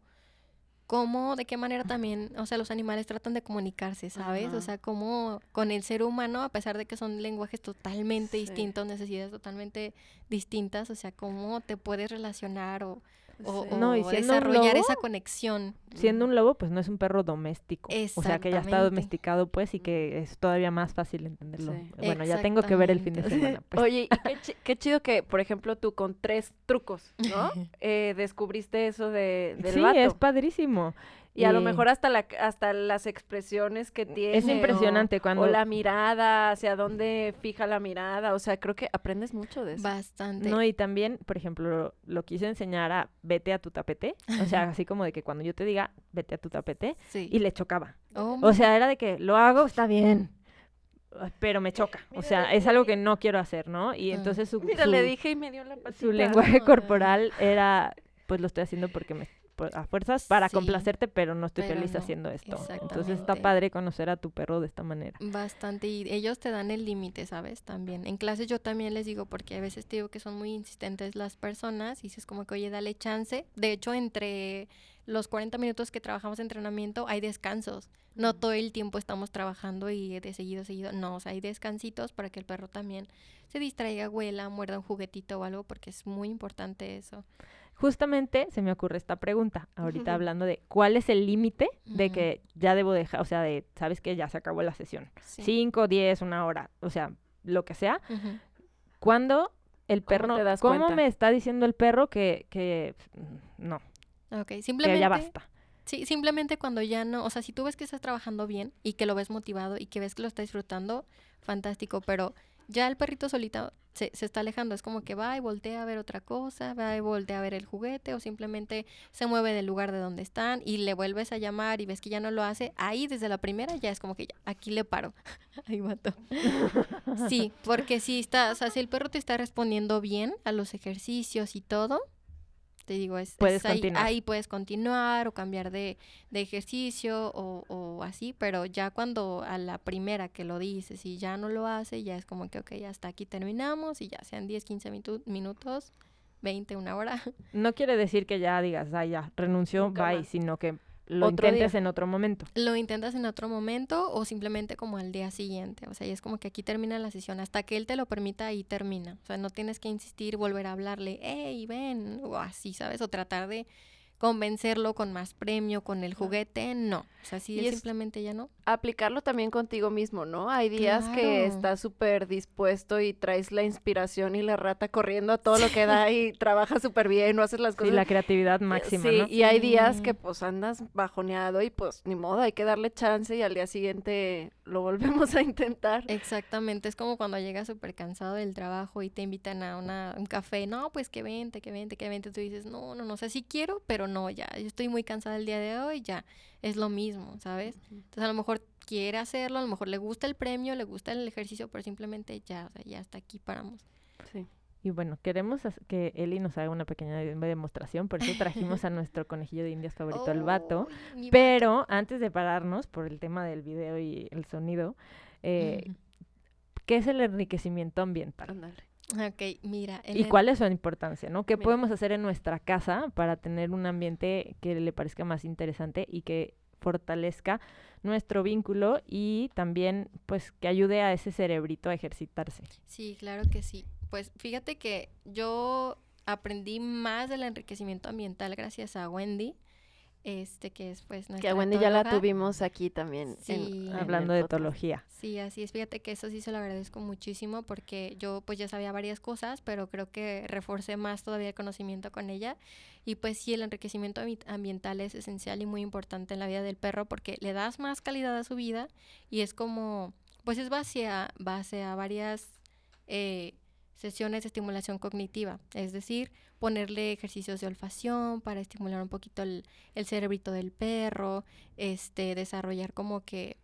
cómo, de qué manera también, o sea, los animales tratan de comunicarse, ¿sabes? Ajá. O sea, cómo con el ser humano, a pesar de que son lenguajes totalmente Sí. distintos, necesidades totalmente distintas, o sea, cómo te puedes relacionar o, o- sí. o No, y siendo un desarrollar lobo, esa conexión. Siendo un lobo, pues no es un perro doméstico, o sea, que ya está domesticado, pues, y que es todavía más fácil entenderlo. Sí. Bueno, ya tengo que ver el fin de semana, pues. Oye, y qué, qué chido que, por ejemplo, tú con tres trucos, ¿no? Eh, descubriste eso de, del sí, vato. es padrísimo. Y a lo mejor hasta la hasta las expresiones que tiene. Es o- impresionante O, cuando... la mirada, hacia dónde fija la mirada. O sea, creo que aprendes mucho de eso. Bastante. No, y también, por ejemplo, lo, lo quise enseñar a vete a tu tapete. O sea, así como de que cuando yo te diga vete a tu tapete, sí. y le chocaba. Oh, O sea, era de que lo hago, está bien, pero me choca. O sea, es algo que no quiero hacer, ¿no? Y Ah. entonces su, Mira, su- le dije y me dio la patita. su lenguaje corporal era, pues lo estoy haciendo porque me a fuerzas para Sí, complacerte, pero no estoy pero feliz no, haciendo esto. Entonces está padre conocer a tu perro de esta manera. Bastante, y ellos te dan el límite, ¿sabes? También. En clases yo también les digo, porque a veces te digo que son muy insistentes las personas, y dices como que, oye, dale chance. De hecho, entre los 40 minutos que trabajamos entrenamiento hay descansos. No todo el tiempo estamos trabajando y de seguido, seguido. No, o sea, hay descansitos para que el perro también se distraiga, huela, muerda un juguetito o algo, porque es muy importante eso. Justamente se me ocurre esta pregunta, ahorita hablando de cuál es el límite de Ujú. que ya debo dejar, o sea, de, sabes que ya se acabó la sesión. Sí. Cinco, diez, una hora, o sea, lo que sea. Ujú. Cuando el ¿Cómo perro, te das ¿cómo cuenta? me está diciendo el perro que, que mm, no, Ok, que simplemente. ya basta? Sí, simplemente cuando ya no, o sea, si tú ves que estás trabajando bien y que lo ves motivado y que ves que lo está disfrutando, fantástico, pero ya el perrito solito se, se está alejando, es como que va y voltea a ver otra cosa, va y voltea a ver el juguete o simplemente se mueve del lugar de donde están y le vuelves a llamar y ves que ya no lo hace, ahí desde la primera ya es como que ya, aquí le paro. Ahí mató. Sí, porque si está, o sea, si el perro te está respondiendo bien a los ejercicios y todo, te digo, es, Puedes es ahí, ahí puedes continuar o cambiar de, de ejercicio o, o así, pero ya cuando a la primera que lo dices y ya no lo hace, ya es como que, ok, hasta aquí terminamos y ya sean 10, 15 mitu- minutos, 20, una hora. No quiere decir que ya digas, ah, ya, renunció, Nunca bye, más. sino que lo Otro día. en otro momento. Lo intentas en otro momento o simplemente como al día siguiente. O sea, y es como que aquí termina la sesión. Hasta que él te lo permita, ahí termina. O sea, no tienes que insistir, volver a hablarle, hey, ven, o así, ¿sabes? O tratar de convencerlo con más premio, con el juguete. No. O sea, si Y él es- simplemente ya no. Aplicarlo también contigo mismo, ¿no? Hay días que estás súper dispuesto y traes la inspiración y la rata corriendo a todo lo que da y trabajas súper bien, o haces las Sí, cosas la creatividad máxima, Sí, ¿no? y hay días que pues andas bajoneado y pues ni modo, hay que darle chance y al día siguiente lo volvemos a intentar. Exactamente, es como cuando llegas súper cansado del trabajo y te invitan a una, un café, no, pues que vente, que vente, que vente, tú dices, no, no, no, o sea, sí quiero, pero no, ya, yo estoy muy cansada el día de hoy, ya, es lo mismo, ¿sabes? Entonces a lo mejor quiere hacerlo, a lo mejor le gusta el premio, le gusta el ejercicio, pero simplemente ya, o sea, ya hasta aquí paramos. Y bueno, queremos que Eli nos haga una pequeña de- demostración, por eso trajimos a nuestro conejillo de indias favorito, el vato. Pero antes de pararnos por el tema del video y el sonido, eh. ¿qué es el enriquecimiento ambiental? Ándale. Ok, mira. ¿Y cuál es su importancia? ¿no? ¿Qué Mira. podemos hacer en nuestra casa para tener un ambiente que le parezca más interesante y que fortalezca nuestro vínculo y también pues que ayude a ese cerebrito a ejercitarse? Sí, claro que sí. Pues fíjate que yo aprendí más del enriquecimiento ambiental gracias a Wendy, este que es pues Que nuestra a Wendy ya la tuvimos aquí también. Sí. en Hablando de etología. Sí, así es. Fíjate que eso sí se lo agradezco muchísimo porque yo pues ya sabía varias cosas, pero creo que reforcé más todavía el conocimiento con ella. Y pues sí, el enriquecimiento ambi- ambiental es esencial y muy importante en la vida del perro porque le das más calidad a su vida y es como, pues es base a, base a varias eh, sesiones de estimulación cognitiva, es decir, ponerle ejercicios de olfacción para estimular un poquito el, el cerebrito del perro, este, desarrollar como que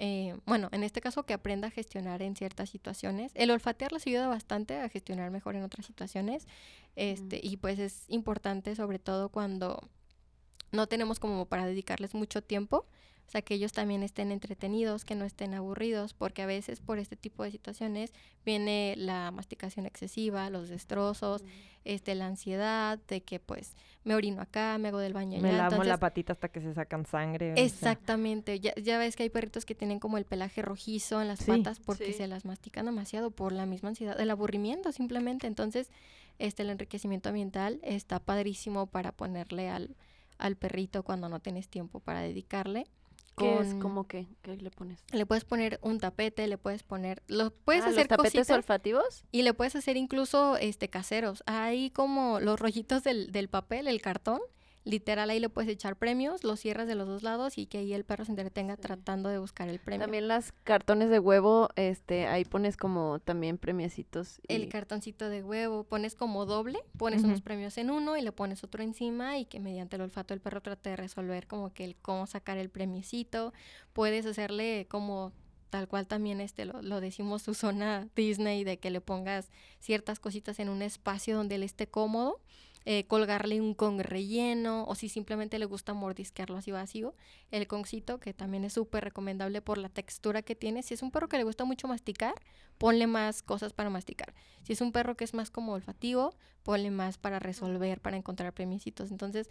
eh, bueno, en este caso que aprenda a gestionar en ciertas situaciones. El olfatear les ayuda bastante a gestionar mejor en otras situaciones. Este, y pues es importante sobre todo cuando no tenemos como para dedicarles mucho tiempo. O sea, que ellos también estén entretenidos, que no estén aburridos, porque a veces por este tipo de situaciones viene la masticación excesiva, los destrozos, este, la ansiedad de que pues me orino acá, me hago del baño allá. Me lamo entonces- la patita hasta que se sacan sangre. o sea, Exactamente, ya, ya ves que hay perritos que tienen como el pelaje rojizo en las Sí. patas porque Sí. se las mastican demasiado por la misma ansiedad, el aburrimiento simplemente. Entonces, este el enriquecimiento ambiental está padrísimo para ponerle al, al perrito cuando no tienes tiempo para dedicarle. ¿Qué es? con- ¿Cómo qué? ¿Qué le pones? Le puedes poner un tapete, le puedes poner, lo puedes Ah, hacer ¿Los tapetes cositas olfativos? y le puedes hacer incluso este caseros. Hay como los rollitos del, del papel, el cartón. Literal, ahí le puedes echar premios, los cierras de los dos lados y que ahí el perro se entretenga Sí. tratando de buscar el premio. También las cartones de huevo, este, ahí pones como también premiecitos. El cartoncito de huevo, pones como doble, pones unos premios en uno y le pones otro encima y que mediante el olfato el perro trate de resolver como que el cómo sacar el premiecito. Puedes hacerle como tal cual también este lo, lo decimos su zona Disney de que le pongas ciertas cositas en un espacio donde él esté cómodo. Eh, colgarle un con relleno o si simplemente le gusta mordisquearlo así vacío, el concito que también es súper recomendable por la textura que tiene. Si es un perro que le gusta mucho masticar, ponle más cosas para masticar. Si es un perro que es más como olfativo, ponle más para resolver, para encontrar premiecitos. Entonces,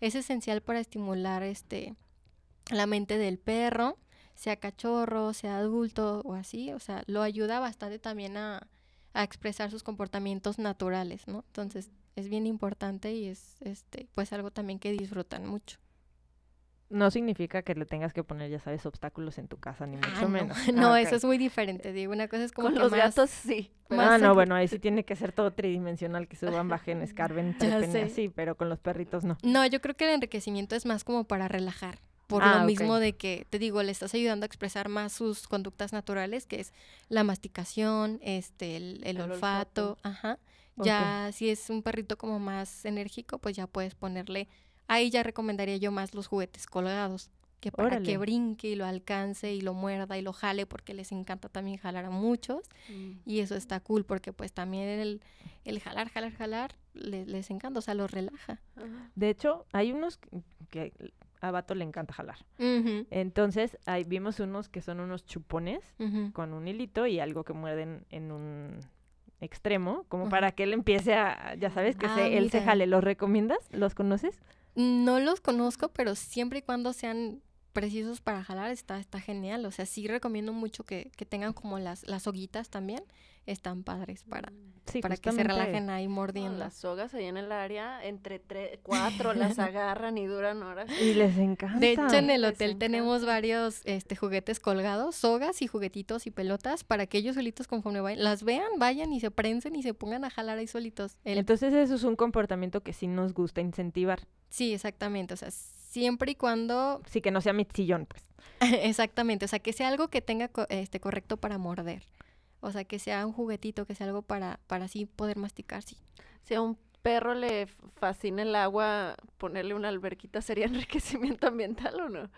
es esencial para estimular este la mente del perro, sea cachorro, sea adulto o así. O sea, lo ayuda bastante también a, a expresar sus comportamientos naturales, ¿no? Entonces, es bien importante y es este pues algo también que disfrutan mucho. No significa que le tengas que poner, ya sabes, obstáculos en tu casa, ni mucho Ah, no. menos. No, Ah, eso ok. es muy diferente. Digo, una cosa es como Con que los más- gatos sí. Ah, no, bueno, ahí sí tiene que ser todo tridimensional, que suban, bajen, escarben, trepen y sé. así, pero con los perritos no. No, yo creo que el enriquecimiento es más como para relajar. Por Ah, lo ok. mismo de que, te digo, le estás ayudando a expresar más sus conductas naturales, que es la masticación, este, el, el El olfato, olfato. ajá. Ya si es un perrito como más enérgico, pues ya puedes ponerle, ahí ya recomendaría yo más los juguetes colgados, que para Órale. que brinque y lo alcance y lo muerda y lo jale, porque les encanta también jalar a muchos. Mm. Y eso está cool, porque pues también el, el jalar, jalar, jalar, le- les encanta, o sea, los relaja. De hecho, hay unos que- que a Vato le encanta jalar. Entonces, ahí vimos unos que son unos chupones con un hilito y algo que muerden en un extremo, como Ajá. para que él empiece a, ya sabes, que Ah, se, él se jale. ¿Los recomiendas? ¿Los conoces? No los conozco, pero siempre y cuando sean precisos para jalar, está, está genial. O sea, sí recomiendo mucho que, que tengan como las, las hoguitas también. Están padres para, Sí, para que se relajen ahí mordiendo. las sogas ahí en el área, entre tres, cuatro las agarran y duran horas. Y les encanta. De hecho, en el Les hotel tenemos encanta. varios este, juguetes colgados, sogas y juguetitos y pelotas para que ellos solitos conforme vayan, las vean, vayan y se prensen y se pongan a jalar ahí solitos. El- Entonces, eso es un comportamiento que sí nos gusta incentivar. sí, exactamente. O sea, siempre y cuando Sí, que no sea mi sillón, pues. Exactamente, o sea, que sea algo que tenga co- este correcto para morder. O sea, que sea un juguetito, que sea algo para, para así poder masticar, sí. Si a un perro le fascina el agua, ponerle una alberquita sería enriquecimiento ambiental o no?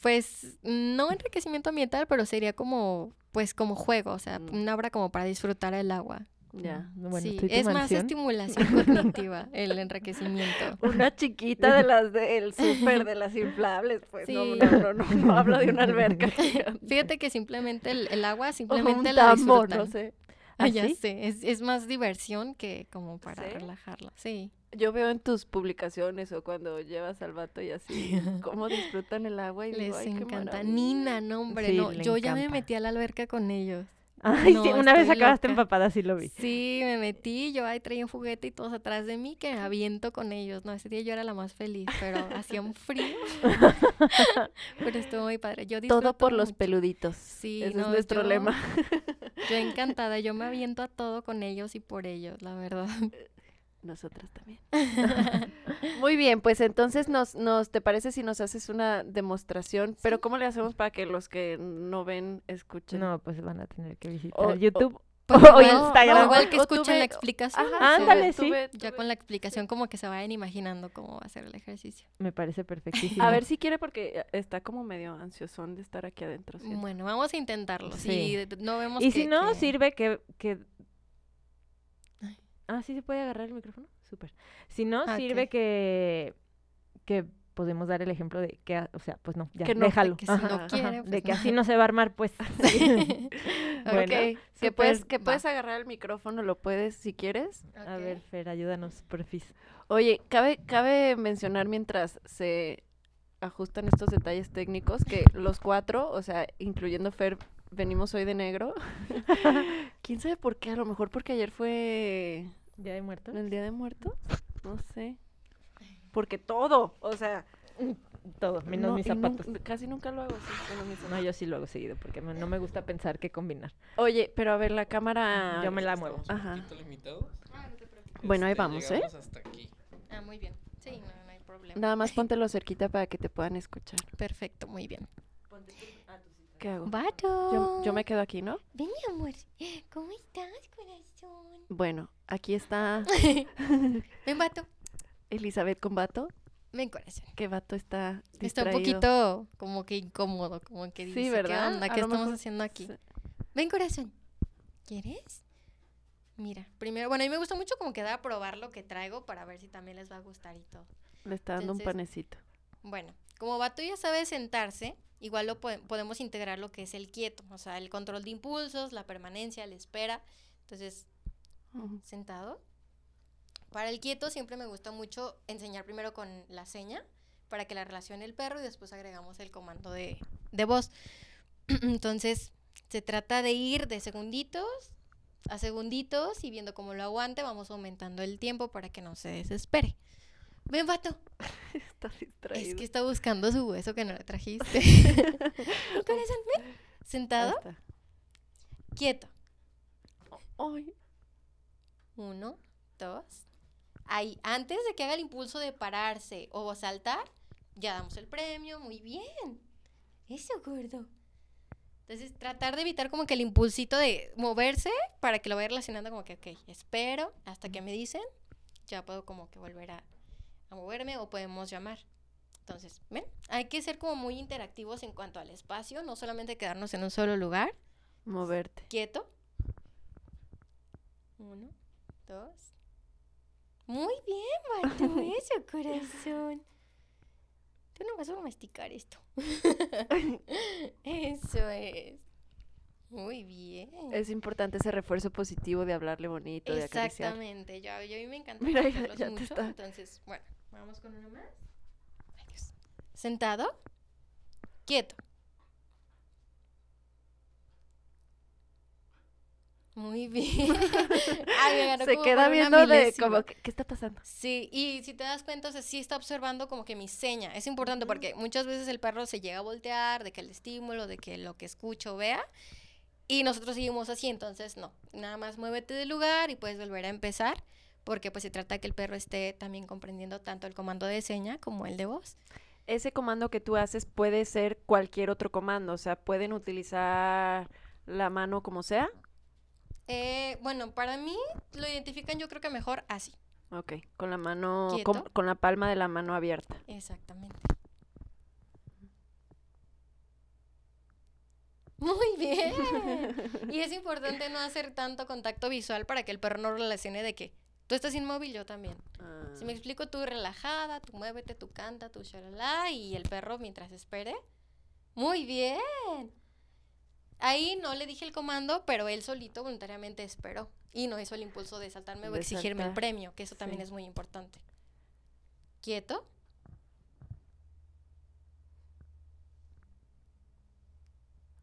Pues no enriquecimiento ambiental, pero sería como, pues como juego, o sea, Mm. una obra como para disfrutar el agua. Ya. Bueno, sí, ¿tú y tu es más mansión? estimulación cognitiva el enriquecimiento. Una chiquita de las del súper, de las inflables, pues no, Sí. no, no, no, no hablo de una alberca. Fíjate que simplemente el, el agua O simplemente un la disfrutan. no sé. Ah, ¿Ah, ya sí? sé, es, es más diversión que como para ¿Sí? relajarla, sí. Yo veo en tus publicaciones o cuando llevas al vato y así, cómo disfrutan el agua y digo, Les ay, qué encanta. maravilla". Nina, no, hombre, Sí, no. Yo ya me metí a la alberca con ellos. Ay, No, sí, una vez acabaste loca. empapada, sí lo vi. Sí, me metí, yo ahí traía un juguete y todos atrás de mí que me aviento con ellos. No, ese día yo era la más feliz, pero hacía un frío. pero estuvo muy padre. Yo Todo por los peluditos. Sí, Ese no, es nuestro yo- lema. Yo encantada, yo me aviento a todo con ellos y por ellos, la verdad. Nosotras también. Muy bien, pues entonces nos, nos, ¿te parece si nos haces una demostración? Pero ¿cómo le hacemos para que los que no ven escuchen? No, pues van a tener que visitar O- o- YouTube. Pues O igual, Instagram. igual que O escuchen tuve- la explicación. Ajá, o Ándale, sí. tuve- Ya con la explicación como que se vayan imaginando cómo va a ser el ejercicio. Me parece perfectísimo. A ver si quiere porque está como medio ansiosón de estar aquí adentro. Bueno, vamos a intentarlo. Sí. Si no vemos Y que- si no, que- sirve que, que... Ah, ¿sí se puede agarrar el micrófono? Súper. Si no, Ah, sirve que, que podemos dar el ejemplo de que, ah, o sea, pues no, ya, Que no, déjalo. que si Ajá, no ajá, quiere, de pues que no. así no se va a armar, pues. Bueno, ok, que puedes, que va. puedes agarrar el micrófono, lo puedes si quieres. A ver. Fer, ayúdanos, porfis. Oye, cabe, cabe mencionar mientras se ajustan estos detalles técnicos que los cuatro, o sea, incluyendo Fer, venimos hoy de negro. ¿Quién sabe por qué? A lo mejor porque ayer fue ¿Ya he muerto? el Día de Muertos. No sé. Porque todo, o sea, Todo, menos no, mis nun- zapatos. casi nunca lo hago así. bueno, mis No, yo sí lo hago seguido porque me- no me gusta pensar qué combinar. Oye, pero a ver, la cámara. Yo me la muevo. Estamos un Ajá. poquito limitados. Ah, no te preocupes. Bueno, ahí Este, vamos, ¿eh? llegamos hasta aquí. Ah, muy bien. Sí, no, no hay problema. Nada más póntelo cerquita para que te puedan escuchar. Perfecto, muy bien. ¿Qué hago? Vato. Yo, yo me quedo aquí, ¿no? Ven, mi amor. ¿Cómo estás, corazón? Bueno, aquí está Ven, vato. Elizabeth con Vato. Ven, corazón. Que Vato está Está un distraído. poquito como que incómodo, como que dice, Sí, ¿verdad? ¿qué onda? ¿Qué estamos mejor haciendo aquí? Ven, corazón. ¿Quieres? Mira, primero, bueno, a mí me gusta mucho como que dar a probar lo que traigo para ver si también les va a gustar y todo. Le está dando un panecito. Bueno, como Vato ya sabe sentarse, igual lo pode- podemos integrar lo que es el quieto, o sea, el control de impulsos, la permanencia, la espera. Entonces, Ujú. sentado. Para el quieto siempre me gusta mucho enseñar primero con la seña para que la relacione el perro y después agregamos el comando de, de voz. Entonces, se trata de ir de segunditos a segunditos y viendo cómo lo aguante, vamos aumentando el tiempo para que no se desespere. Ven, vato. Está distraído. Es que está buscando su hueso que no le trajiste. Corazón, ven. Sentado, quieto. Ay, Uno, dos. Ahí, antes de que haga el impulso de pararse o saltar, ya damos el premio. Muy bien. Eso, gordo. Entonces, tratar de evitar como que el impulsito de moverse para que lo vaya relacionando como que, ok, espero hasta que me dicen, ya puedo como que volver a, a moverme o podemos llamar. Entonces, ¿ven? Hay que ser como muy interactivos en cuanto al espacio, no solamente quedarnos en un solo lugar moverte. quieto. Uno, dos. Muy bien, Batu, eso, corazón. Tú no vas a masticar esto. eso es. Muy bien. Es importante ese refuerzo positivo de hablarle bonito, de acariciar. Exactamente. Yo, yo a mí me encanta Mira, ya- ya mucho. está. Entonces, bueno, vamos con uno más. Ay, Dios. Sentado. Quieto. Muy bien. Ay, me Se como queda viendo de como, ¿qué, qué está pasando? Sí, y si te das cuenta, o sea, sí está observando como que mi seña. Es importante porque muchas veces el perro se llega a voltear de que el estímulo, de que lo que escucho vea, y nosotros seguimos así, entonces no, nada más muévete del lugar y puedes volver a empezar, porque pues se trata de que el perro esté también comprendiendo tanto el comando de seña como el de voz. Ese comando que tú haces puede ser cualquier otro comando, o sea, pueden utilizar la mano como sea. Eh, bueno, para mí lo identifican yo creo que mejor así. Ok, con la mano, con, la palma de la mano abierta. Exactamente. Muy bien. Y es importante no hacer tanto contacto visual para que el perro no relacione de que tú estás inmóvil, yo también. Si me Ah, explico, tú relajada, tú muévete, tú canta, tú shalala, y el perro mientras espere. Muy bien. Ahí no le dije el comando, pero él solito voluntariamente esperó. Y no hizo el impulso de saltarme o exigirme el premio, que eso también sí. es muy importante. Quieto.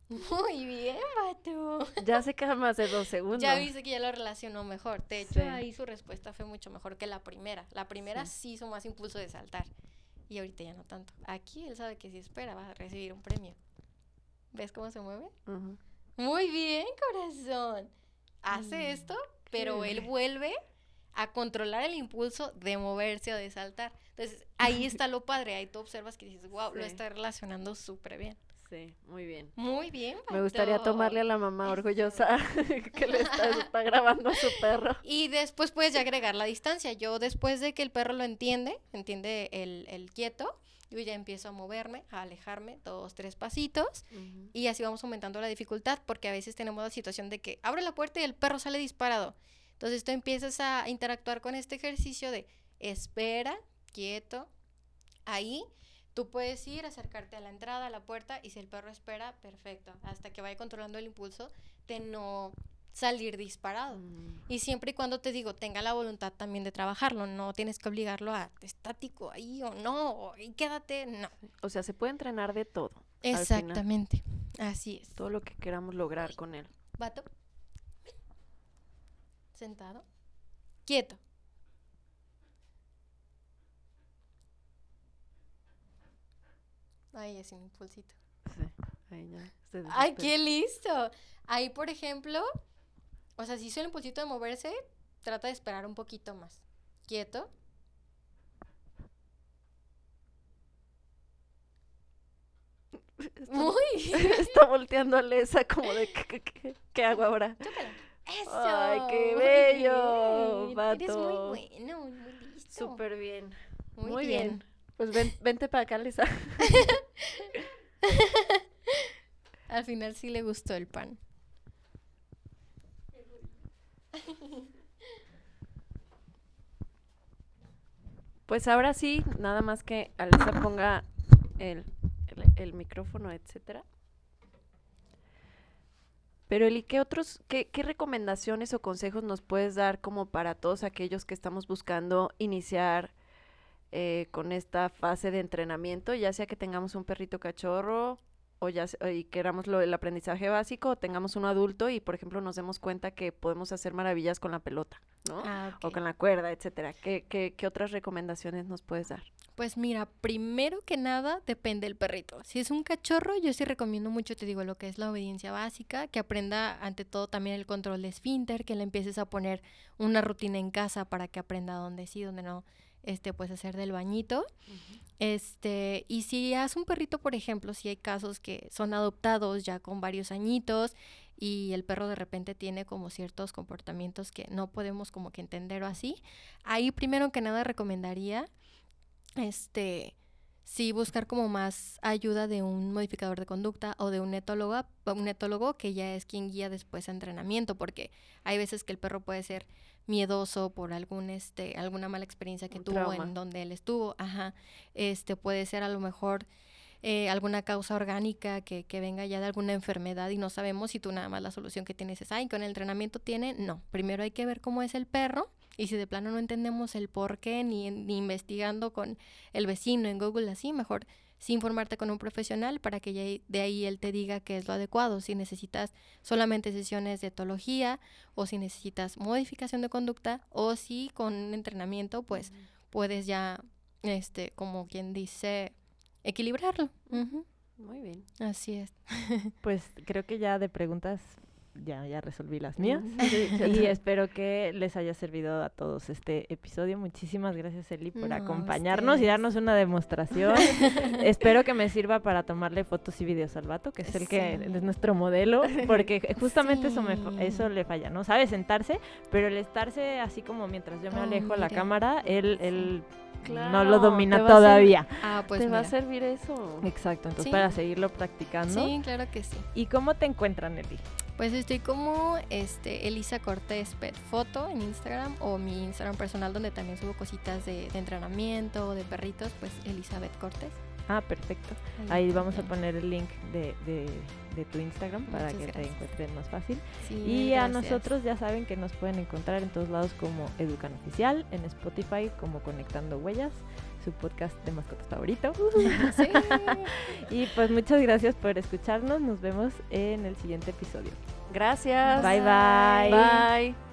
Muy bien, Batu. Ya se calma hace dos segundos. Ya viste que ya lo relacionó mejor. De hecho, Sí. ahí su respuesta fue mucho mejor que la primera. La primera Sí. sí hizo más impulso de saltar. Y ahorita ya no tanto. Aquí él sabe que si espera va a recibir un premio. ¿Ves cómo se mueve? Muy bien, corazón. Hace Mm, esto, pero él vuelve a controlar el impulso de moverse o de saltar. Entonces, ahí está lo padre. Ahí tú observas que dices, wow, lo está relacionando súper bien. Sí, muy bien. Muy bien, Me gustaría tomarle a la mamá orgullosa que le está, está grabando a su perro. Y después puedes ya agregar la distancia. Yo después de que el perro lo entiende, entiende el, el quieto, yo ya empiezo a moverme, a alejarme dos, tres pasitos. Y así vamos aumentando la dificultad porque a veces tenemos la situación de que abre la puerta y el perro sale disparado. Entonces tú empiezas a interactuar con este ejercicio de espera, quieto, ahí. Tú puedes ir, acercarte a la entrada, a la puerta, y si el perro espera, perfecto, hasta que vaya controlando el impulso de no salir disparado. Mm, Y siempre y cuando te digo, tenga la voluntad también de trabajarlo, no tienes que obligarlo a estático ahí o no, o ahí quédate, no. O sea, se puede entrenar de todo. Exactamente, así es. Todo lo que queramos lograr con él. Vato. Sentado. Quieto. Ahí es un impulsito. Sí, ahí ya. ¡Ay, qué listo! Ahí, por ejemplo, o sea, si hizo el impulsito de moverse, trata de esperar un poquito más. Quieto. Está- Muy. Está volteando a Lesa como de ¿qué, qué- qué- qué hago ahora? ¡Eso! Ay, qué muy bello, bien. Eres muy bueno, muy listo. Súper bien. Muy, Muy, bien. bien. Pues ven, vente para acá, Lisa. Al final sí le gustó el pan. Pues ahora sí, nada más que Alisa ponga el, el, el micrófono, etcétera. Pero Eli, ¿qué otros, qué, qué recomendaciones o consejos nos puedes dar como para todos aquellos que estamos buscando iniciar eh, con esta fase de entrenamiento, ya sea que tengamos un perrito cachorro o ya y queramos lo, el aprendizaje básico, o tengamos uno adulto y, por ejemplo, nos demos cuenta que podemos hacer maravillas con la pelota, ¿no? Ah, O con la cuerda, etcétera. ¿Qué, qué, qué otras recomendaciones nos puedes dar? Pues mira, primero que nada depende del perrito. Si es un cachorro, yo sí recomiendo mucho, te digo, lo que es la obediencia básica, que aprenda ante todo también el control de esfínter, que le empieces a poner una rutina en casa para que aprenda dónde sí, dónde no, este, pues hacer del bañito. Este, y si es un perrito, por ejemplo, si hay casos que son adoptados ya con varios añitos y el perro de repente tiene como ciertos comportamientos que no podemos como que entender o así, ahí primero que nada recomendaría este sí buscar como más ayuda de un modificador de conducta o de un etólogo, un etólogo que ya es quien guía después a entrenamiento, porque hay veces que el perro puede ser miedoso por algún este alguna mala experiencia que Un tuvo trauma. en donde él estuvo, ajá, este puede ser a lo mejor eh, alguna causa orgánica que, que venga ya de alguna enfermedad y no sabemos si tú nada más la solución que tienes es, ay, con el entrenamiento tiene, no, primero hay que ver cómo es el perro y si de plano no entendemos el por qué ni, ni investigando con el vecino en Google así, mejor sí informarte con un profesional para que ya de ahí él te diga qué es lo adecuado, si necesitas solamente sesiones de etología o si necesitas modificación de conducta o si con un entrenamiento pues puedes ya, este, como quien dice, equilibrarlo. Muy bien. Así es. Pues creo que ya de preguntas ya, ya resolví las mías. Y espero que les haya servido a todos este episodio. Muchísimas gracias, Eli, por No, acompañarnos y ustedes. darnos una demostración. espero que me sirva para tomarle fotos y videos al vato, que es el que es nuestro modelo, porque justamente eso, me, eso le falla, ¿no? Sabe sentarse, pero el estarse así como mientras yo me Oh, alejo la cámara, él, Sí. él no lo domina todavía. Ah, pues Te va a servir eso. Exacto, entonces Sí. para seguirlo practicando. Sí, claro que sí. ¿Y cómo te encuentran, Eli? Pues estoy como este Elisa Cortés Pet Foto en Instagram o mi Instagram personal donde también subo cositas de, de entrenamiento, de perritos, pues Elizabeth Cortés. Ah, perfecto. Ahí vamos a poner el link de, de- de tu Instagram para Muchas que te encuentren más fácil. Sí, Y a nosotros ya saben que nos pueden encontrar en todos lados como Educan Oficial, en Spotify como Conectando Huellas, su podcast de mascotas favorito. Sí. Y pues muchas gracias por escucharnos. Nos vemos en el siguiente episodio. Gracias. Bye bye. Bye.